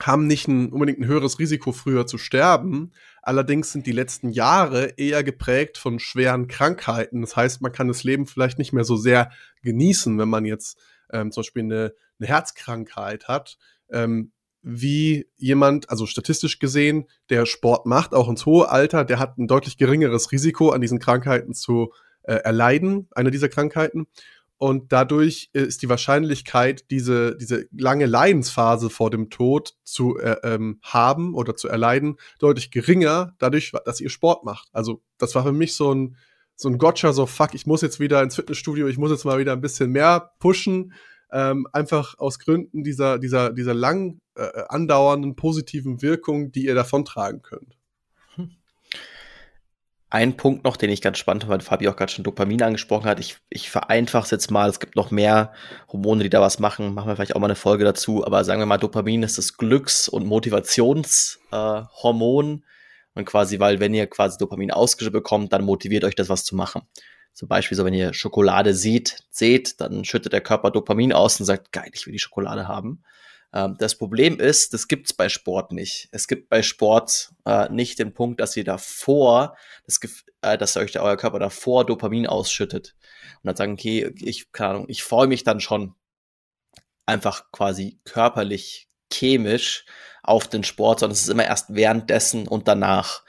haben nicht ein, unbedingt ein höheres Risiko, früher zu sterben. Allerdings sind die letzten Jahre eher geprägt von schweren Krankheiten. Das heißt, man kann das Leben vielleicht nicht mehr so sehr genießen, wenn man jetzt ähm, zum Beispiel eine, eine Herzkrankheit hat. Ähm, wie jemand, also statistisch gesehen, der Sport macht, auch ins hohe Alter, der hat ein deutlich geringeres Risiko, an diesen Krankheiten zu äh, erleiden, eine dieser Krankheiten. Und dadurch ist die Wahrscheinlichkeit, diese, diese lange Leidensphase vor dem Tod zu äh, ähm, haben oder zu erleiden, deutlich geringer, dadurch, dass ihr Sport macht. Also, das war für mich so ein, so ein Gotcha, so fuck, ich muss jetzt wieder ins Fitnessstudio, ich muss jetzt mal wieder ein bisschen mehr pushen. Ähm, einfach aus Gründen dieser, dieser, dieser lang äh, andauernden positiven Wirkung, die ihr davontragen könnt. Ein Punkt noch, den ich ganz spannend fand, weil Fabi auch gerade schon Dopamin angesprochen hat. Ich, ich vereinfache es jetzt mal. Es gibt noch mehr Hormone, die da was machen. Machen wir vielleicht auch mal eine Folge dazu. Aber sagen wir mal, Dopamin ist das Glücks- und Motivationshormon. Äh, und quasi, weil wenn ihr quasi Dopamin ausgeschüttet bekommt, dann motiviert euch das, was zu machen. Zum Beispiel so, wenn ihr Schokolade seht, seht, dann schüttet der Körper Dopamin aus und sagt, geil, ich will die Schokolade haben. Ähm, das Problem ist, das gibt es bei Sport nicht. Es gibt bei Sport äh, nicht den Punkt, dass ihr davor, das, äh, dass euch der, euer Körper davor Dopamin ausschüttet. Und dann sagen, okay, ich, keine Ahnung, ich freue mich dann schon einfach quasi körperlich, chemisch auf den Sport, sondern es ist immer erst währenddessen und danach.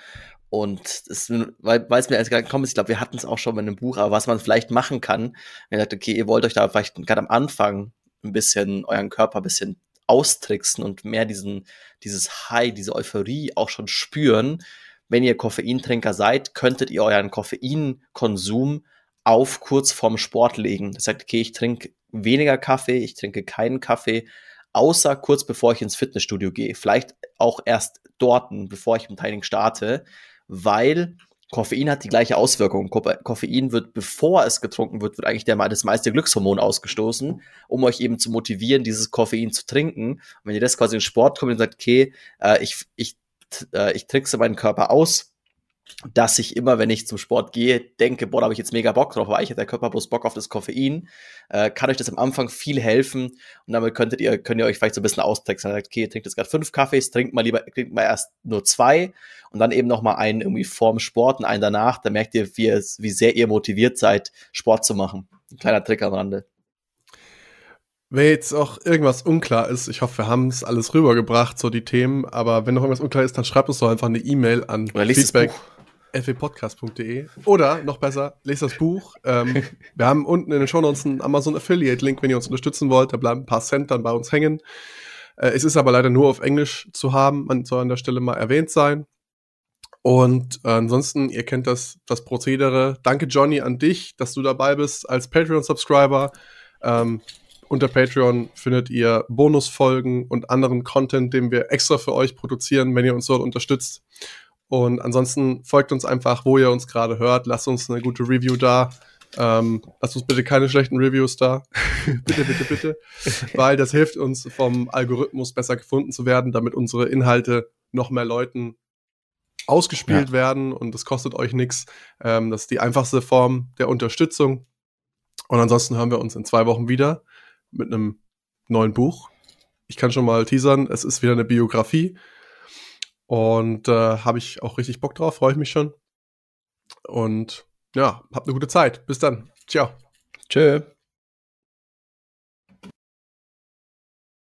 Und es, weil, weil es mir als gekommen ist, ich glaube, wir hatten es auch schon in einem Buch, aber was man vielleicht machen kann, wenn ihr sagt, okay, ihr wollt euch da vielleicht gerade am Anfang ein bisschen euren Körper ein bisschen austricksen und mehr diesen, dieses High, diese Euphorie auch schon spüren. Wenn ihr Koffeintrinker seid, könntet ihr euren Koffeinkonsum auf kurz vorm Sport legen. Das heißt, okay, ich trinke weniger Kaffee, ich trinke keinen Kaffee, außer kurz bevor ich ins Fitnessstudio gehe. Vielleicht auch erst dort, bevor ich im Training starte, weil Koffein hat die gleiche Auswirkung. Koffein wird, bevor es getrunken wird, wird eigentlich der, das meiste Glückshormon ausgestoßen, um euch eben zu motivieren, dieses Koffein zu trinken. Und wenn ihr das quasi in Sport kommt und sagt, okay, äh, ich, ich, äh, ich trickse meinen Körper aus, dass ich immer, wenn ich zum Sport gehe, denke, boah, da habe ich jetzt mega Bock drauf, weil ich hat der Körper bloß Bock auf das Koffein, äh, kann euch das am Anfang viel helfen und damit könntet ihr, könnt ihr euch vielleicht so ein bisschen austricksen. Sagt, okay, ihr trinkt jetzt gerade fünf Kaffees, trinkt mal lieber, trinkt mal erst nur zwei und dann eben noch mal einen irgendwie vorm Sport und einen danach, da merkt ihr, wie, es, wie sehr ihr motiviert seid, Sport zu machen. Ein kleiner Trick am Rande. wenn jetzt auch irgendwas unklar ist, ich hoffe, wir haben es alles rübergebracht, so die Themen, aber wenn noch irgendwas unklar ist, dann schreibt uns doch einfach eine E-Mail an Oder feedback fwpodcast.de oder noch besser, lest das Buch. Ähm, wir haben unten in den Show Notes einen Amazon Affiliate Link, wenn ihr uns unterstützen wollt. Da bleiben ein paar Cent dann bei uns hängen. Äh, es ist aber leider nur auf Englisch zu haben. Man soll an der Stelle mal erwähnt sein. Und äh, ansonsten, ihr kennt das, das Prozedere. Danke, Johnny, an dich, dass du dabei bist als Patreon-Subscriber. Ähm, unter Patreon findet ihr Bonusfolgen und anderen Content, den wir extra für euch produzieren, wenn ihr uns dort unterstützt. Und ansonsten folgt uns einfach, wo ihr uns gerade hört. Lasst uns eine gute Review da. Ähm, lasst uns bitte keine schlechten Reviews da. bitte, bitte, bitte. Weil das hilft uns vom Algorithmus besser gefunden zu werden, damit unsere Inhalte noch mehr Leuten ausgespielt ja. werden und das kostet euch nichts. Ähm, das ist die einfachste Form der Unterstützung. Und ansonsten hören wir uns in zwei Wochen wieder mit einem neuen Buch. Ich kann schon mal teasern, es ist wieder eine Biografie. Und äh, habe ich auch richtig Bock drauf, freue ich mich schon. Und ja, habt eine gute Zeit. Bis dann. Ciao. Tschö.